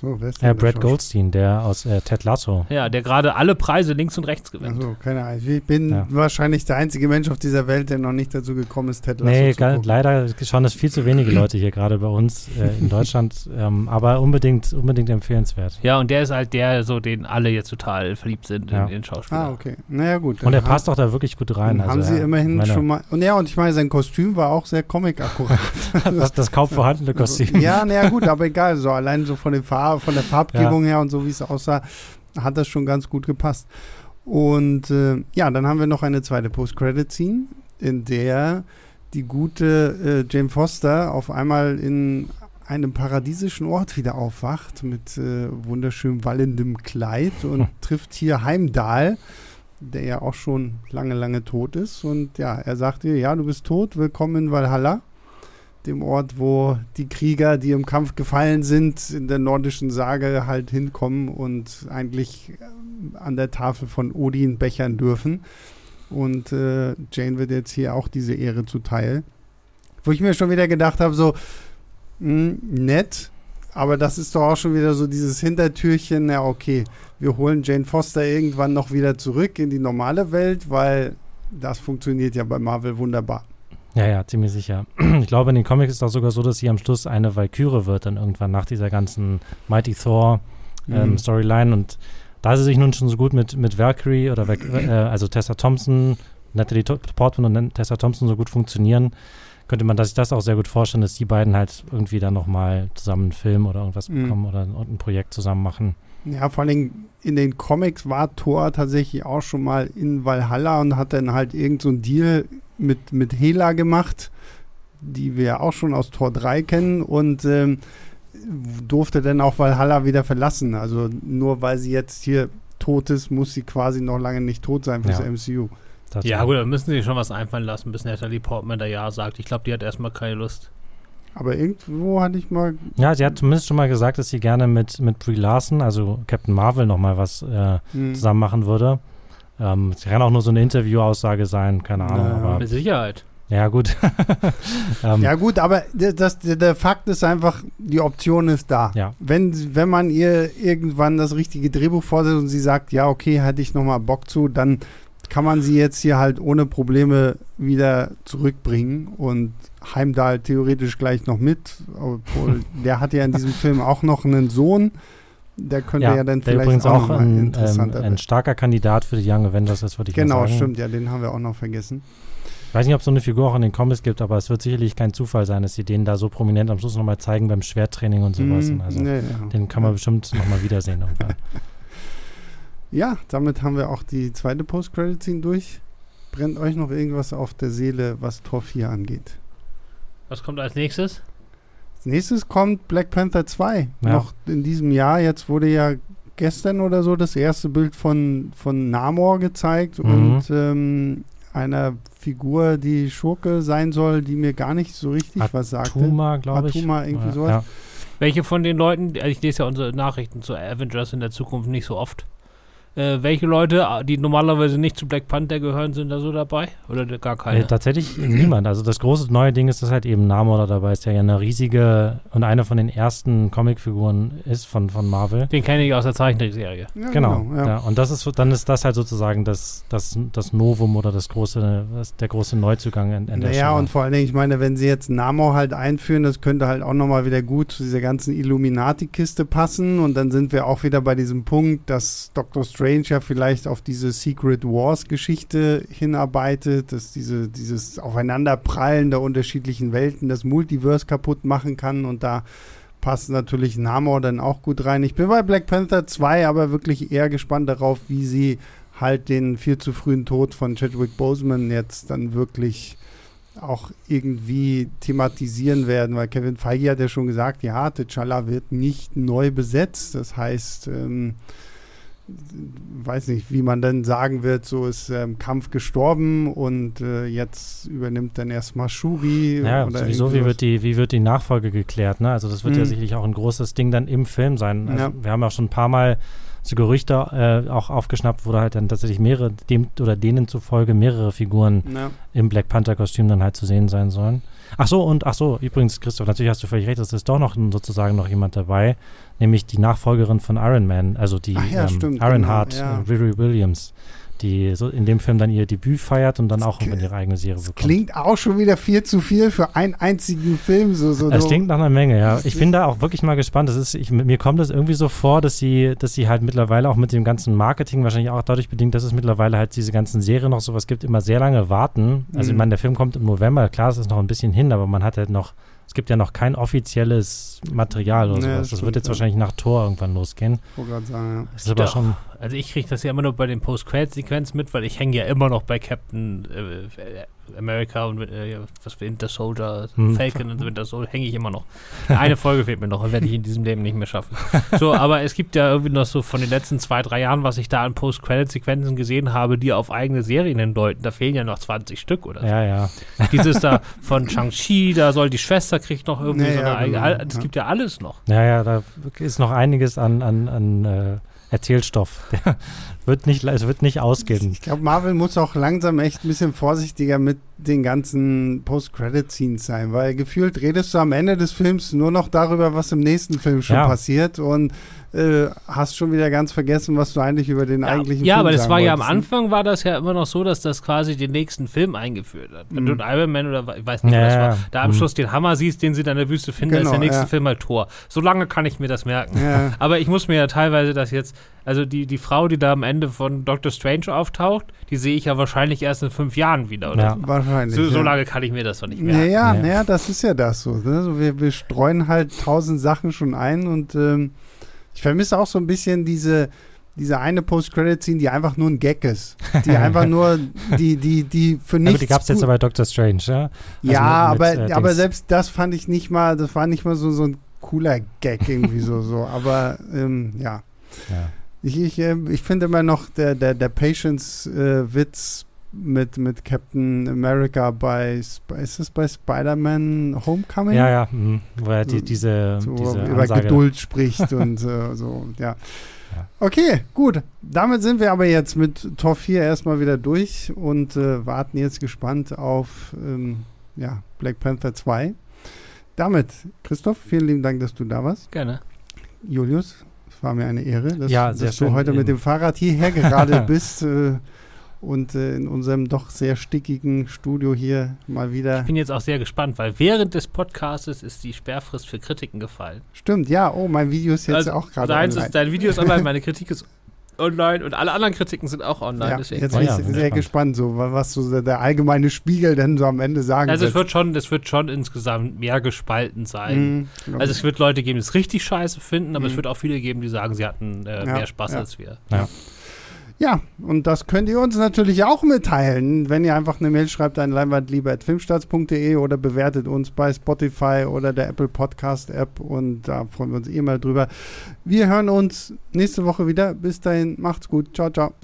So, wer ist Ja, denn der Brad? Goldstein, der aus äh, Ted Lasso. Ja, der gerade alle Preise links und rechts gewinnt. Also, keine Ahnung. Ich bin Ja. wahrscheinlich der einzige Mensch auf dieser Welt, der noch nicht dazu gekommen ist, Ted Lasso Nee, zu gucken. leider schauen das viel zu wenige Leute hier gerade bei uns äh, in Deutschland, ähm, aber unbedingt, unbedingt empfehlenswert. Ja, und der ist halt der, so den alle jetzt total verliebt sind Ja. in den Schauspieler. Ah, okay. Naja, gut. Und er passt auch da wirklich gut rein. Dann haben also, sie er- immerhin meine, schon mal. Und ja, und ich meine, sein Kostüm war auch sehr comic-akkurat. Das, das kaum vorhandene Kostüm. ja, naja, gut, aber egal. So allein so von, den Farb, von der Farbgebung her und so, wie es aussah, hat das schon ganz gut gepasst. Und äh, ja, dann haben wir noch eine zweite Post-Credit-Scene, in der die gute äh, Jane Foster auf einmal in einem paradiesischen Ort wieder aufwacht mit äh, wunderschön wallendem Kleid und Hm. trifft hier Heimdall, der ja auch schon lange, lange tot ist. Und ja, er sagt ihr, ja, du bist tot, willkommen in Valhalla, dem Ort, wo die Krieger, die im Kampf gefallen sind, in der nordischen Sage halt hinkommen und eigentlich ähm, an der Tafel von Odin bechern dürfen. Und äh, Jane wird jetzt hier auch diese Ehre zuteil. Wo ich mir schon wieder gedacht habe, so, mh, nett, aber das ist doch auch schon wieder so dieses Hintertürchen, ja okay, wir holen Jane Foster irgendwann noch wieder zurück in die normale Welt, weil das funktioniert ja bei Marvel wunderbar. Ja, ja, ziemlich sicher. Ich glaube, in den Comics ist es auch sogar so, dass sie am Schluss eine Valkyrie wird, dann irgendwann nach dieser ganzen Mighty Thor ähm, Mhm. Storyline. Und da sie sich nun schon so gut mit, mit Valkyrie oder äh, also Tessa Thompson, Natalie Portman und Tessa Thompson so gut funktionieren, könnte man sich das auch sehr gut vorstellen, dass die beiden halt irgendwie dann nochmal zusammen einen Film oder irgendwas Mhm. bekommen oder ein, ein Projekt zusammen machen. Ja, vor allem in den Comics war Thor tatsächlich auch schon mal in Valhalla und hat dann halt irgend so einen Deal mit, mit Hela gemacht, die wir ja auch schon aus Tor 3 kennen und ähm, durfte dann auch Valhalla wieder verlassen. Also nur weil sie jetzt hier tot ist, muss sie quasi noch lange nicht tot sein fürs Ja. MCU. Das Ja, gut, dann müssen sie schon was einfallen lassen, bis Natalie Portman da Ja sagt. Ich glaube, die hat erstmal keine Lust. Aber irgendwo hatte ich mal. Ja, sie hat zumindest schon mal gesagt, dass sie gerne mit, mit Brie Larson, also Captain Marvel, nochmal was äh, Hm, zusammen machen würde. Ähm, es kann auch nur so eine Interviewaussage sein, keine Ahnung. Ja, aber Mit Sicherheit. ja, gut. ähm, Ja gut, aber das, der- der Fakt ist einfach, die Option ist da. Ja. Wenn, wenn man ihr irgendwann das richtige Drehbuch vorsetzt und sie sagt, ja, okay, hätte ich nochmal Bock zu, dann kann man sie jetzt hier halt ohne Probleme wieder zurückbringen und Heimdall theoretisch gleich noch mit. Obwohl, der hat ja in diesem Film auch noch einen Sohn. Der könnte ja, ja, dann vielleicht übrigens auch, auch noch ein, ähm, interessanter ein werden. starker Kandidat für die Young Avengers ist, würde ich Genau, mal sagen. stimmt, ja, den haben wir auch noch vergessen. Ich weiß nicht, ob es so eine Figur auch in den Comics gibt, aber es wird sicherlich kein Zufall sein, dass sie den da so prominent am Schluss nochmal zeigen beim Schwerttraining und sowas. Mm, also, nee, ja. Den kann man bestimmt nochmal wiedersehen irgendwann. Ja, damit haben wir auch die zweite Post-Credit-Scene durch. Brennt euch noch irgendwas auf der Seele, was Tor 4 angeht? Was kommt als nächstes? Als nächstes kommt Black Panther 2. Ja. Noch in diesem Jahr. Jetzt wurde ja gestern oder so das erste Bild von, von Namor gezeigt Mhm. und ähm, einer Figur, die Schurke sein soll, die mir gar nicht so richtig was sagte. Tuma, glaube ich. Atuma, irgendwie ja, sowas. Ja. Welche von den Leuten, also ich lese ja unsere Nachrichten zu Avengers in der Zukunft nicht so oft. Äh, welche Leute, die normalerweise nicht zu Black Panther gehören, sind da so dabei? Oder gar Äh, keine? tatsächlich niemand. Also das große neue Ding ist, dass halt eben Namor da dabei ist, der ja eine riesige und eine von den ersten Comicfiguren ist von, von Marvel. den kenne ich aus der Zeichentrickserie. Ja, Genau. ja. ja. Und das ist so- dann ist das halt sozusagen das, das, das Novum oder das große, das, der große Neuzugang in, in der Naja, Show. und vor allen Dingen, ich meine, wenn sie jetzt Namor halt einführen, das könnte halt auch nochmal wieder gut zu dieser ganzen Illuminati-Kiste passen. Und dann sind wir auch wieder bei diesem Punkt, dass Doctor Strange ja vielleicht auf diese Secret Wars-Geschichte hinarbeitet, dass diese, dieses Aufeinanderprallen der unterschiedlichen Welten das Multiverse kaputt machen kann. Und da passt natürlich Namor dann auch gut rein. Ich bin bei Black Panther 2 aber wirklich eher gespannt darauf, wie sie halt den viel zu frühen Tod von Chadwick Boseman jetzt dann wirklich auch irgendwie thematisieren werden, weil Kevin Feige hat ja schon gesagt, ja, T'Challa wird nicht neu besetzt. Das heißt, ähm, weiß nicht, wie man dann sagen wird, so ist im Kampf gestorben und äh, jetzt übernimmt dann erstmal Shuri. ja, oder sowieso, wie wird, die, wie wird die Nachfolge geklärt? Ne? Also das wird ja Mhm. sicherlich auch ein großes Ding dann im Film sein. Also Ja. Wir haben ja schon ein paar Mal so Gerüchte äh, auch aufgeschnappt, wo da halt dann tatsächlich mehrere, dem oder denen zufolge mehrere Figuren Ja. im Black Panther-Kostüm dann halt zu sehen sein sollen. Ach so, und ach so, übrigens, Christoph, natürlich hast du völlig recht, es ist doch noch sozusagen noch jemand dabei, nämlich die Nachfolgerin von Iron Man, also die Ach ja, ähm, stimmt, Ironheart, genau, ja. äh, Riri Williams, die so in dem Film dann ihr Debüt feiert und dann Das auch irgendwann ihre eigene Serie bekommt. Klingt auch schon wieder viel zu viel für einen einzigen Film. So, so, so. klingt nach einer Menge, ja. Das Ich bin da auch wirklich mal gespannt. Das ist, ich, mir kommt es irgendwie so vor, dass sie, dass sie halt mittlerweile auch mit dem ganzen Marketing, wahrscheinlich auch dadurch bedingt, dass es mittlerweile halt diese ganzen Serien noch sowas gibt, immer sehr lange warten. Also ich Mhm. meine, der Film kommt im November, klar, es ist noch ein bisschen hin, aber man hat halt noch, es gibt ja noch kein offizielles Material oder Nee, sowas. das Das, stimmt, wird jetzt ja. wahrscheinlich nach Tor irgendwann losgehen. Ich wollte gerade sagen, Das ist aber schon. Also ich kriege das ja immer nur bei den Post-Credit-Sequenzen mit, weil ich hänge ja immer noch bei Captain äh, America und äh, was für Winter Soldier, Hm. Falcon und Winter Soldier, hänge ich immer noch. Eine Folge fehlt mir noch und werde ich in diesem Leben nicht mehr schaffen. So, aber es gibt ja irgendwie noch so von den letzten zwei, drei Jahren, was ich da an Post-Credit-Sequenzen gesehen habe, die auf eigene Serien hindeuten. Da fehlen ja noch 20 Stück oder so. Ja, ja. Dieses da von Shang-Chi, da soll die Schwester kriegt noch irgendwie Ja, so eine ja, eigene. genau, Es ja. gibt ja alles noch. Ja, ja, da ist noch einiges an, an, an äh, Erzählstoff. Wird nicht, es wird nicht ausgehen. Ich glaube, Marvel muss auch langsam echt ein bisschen vorsichtiger mit den ganzen Post-Credit-Scenes sein, weil gefühlt redest du am Ende des Films nur noch darüber, was im nächsten Film schon Ja. passiert und äh, hast schon wieder ganz vergessen, was du eigentlich über den Ja, eigentlichen ja Film aber das war ja am wolltest. Anfang war das ja immer noch so, dass das quasi den nächsten Film eingeführt hat. Wenn Mhm. du Iron Man oder ich weiß nicht, Ja, was ja. war, da am Mhm. Schluss den Hammer siehst, den sie dann in der Wüste finden, dann ist Genau, der nächste ja. Film halt Tor. So lange kann ich mir das merken. Ja, Aber ich muss mir ja teilweise das jetzt, also die, die Frau, die da am Ende von Doctor Strange auftaucht, die sehe ich ja wahrscheinlich erst in fünf Jahren wieder. Oder Ja. so. Wahrscheinlich. So, so lange kann ich mir das doch nicht merken. Naja, Ja. naja, das ist ja das so. Ne? so wir, wir streuen halt tausend Sachen schon ein und ähm, ich vermisse auch so ein bisschen diese, diese eine Post-Credit-Scene, die einfach nur ein Gag ist. Die einfach nur, die, die, die für Aber nichts. die gab es jetzt gut- bei Doctor Strange, ja? ja, mit- mit, aber, äh, aber Dings. selbst das fand ich nicht mal, das war nicht mal so, so ein cooler Gag irgendwie so. so. Aber ähm, ja. ja. Ich, ich, äh, ich finde immer noch der, der, der Patience-Witz mit, mit Captain America bei, ist es bei Spider-Man Homecoming? Ja, ja, mhm. wo er die, diese, so diese über Ansage, Geduld spricht und äh, so, ja. Ja. Okay, gut. Damit sind wir aber jetzt mit Tor 4 erstmal wieder durch und äh, warten jetzt gespannt auf ähm, ja, Black Panther 2. Damit, Christoph, vielen lieben Dank, dass du da warst. Gerne. Julius, es war mir eine Ehre, dass, Ja, dass du heute mit dem Fahrrad hierher gerade bist äh, und äh, in unserem doch sehr stickigen Studio hier mal wieder. Ich bin jetzt auch sehr gespannt, weil während des Podcastes ist die Sperrfrist für Kritiken gefallen. Stimmt, ja, oh, mein Video ist jetzt Also, auch gerade Deins online. ist, dein Video ist online, meine Kritik ist online und alle anderen Kritiken sind auch online. ja, jetzt bin ja, ich bin sehr gespannt, so, wa- was so der- allgemeine Spiegel denn so am Ende sagen Also es wird. schon, es wird schon insgesamt mehr gespalten sein. Mhm, glaub Also es wird Leute geben, die es richtig scheiße finden, aber Mhm. es wird auch viele geben, die sagen, sie hatten äh, Ja, mehr Spaß ja. als wir. Ja, und das könnt ihr uns natürlich auch mitteilen, wenn ihr einfach eine Mail schreibt an leinwandliebe.filmstarts.de oder bewertet uns bei Spotify oder der Apple Podcast App und da freuen wir uns eh mal drüber. Wir hören uns nächste Woche wieder. Bis dahin, macht's gut. Ciao, ciao.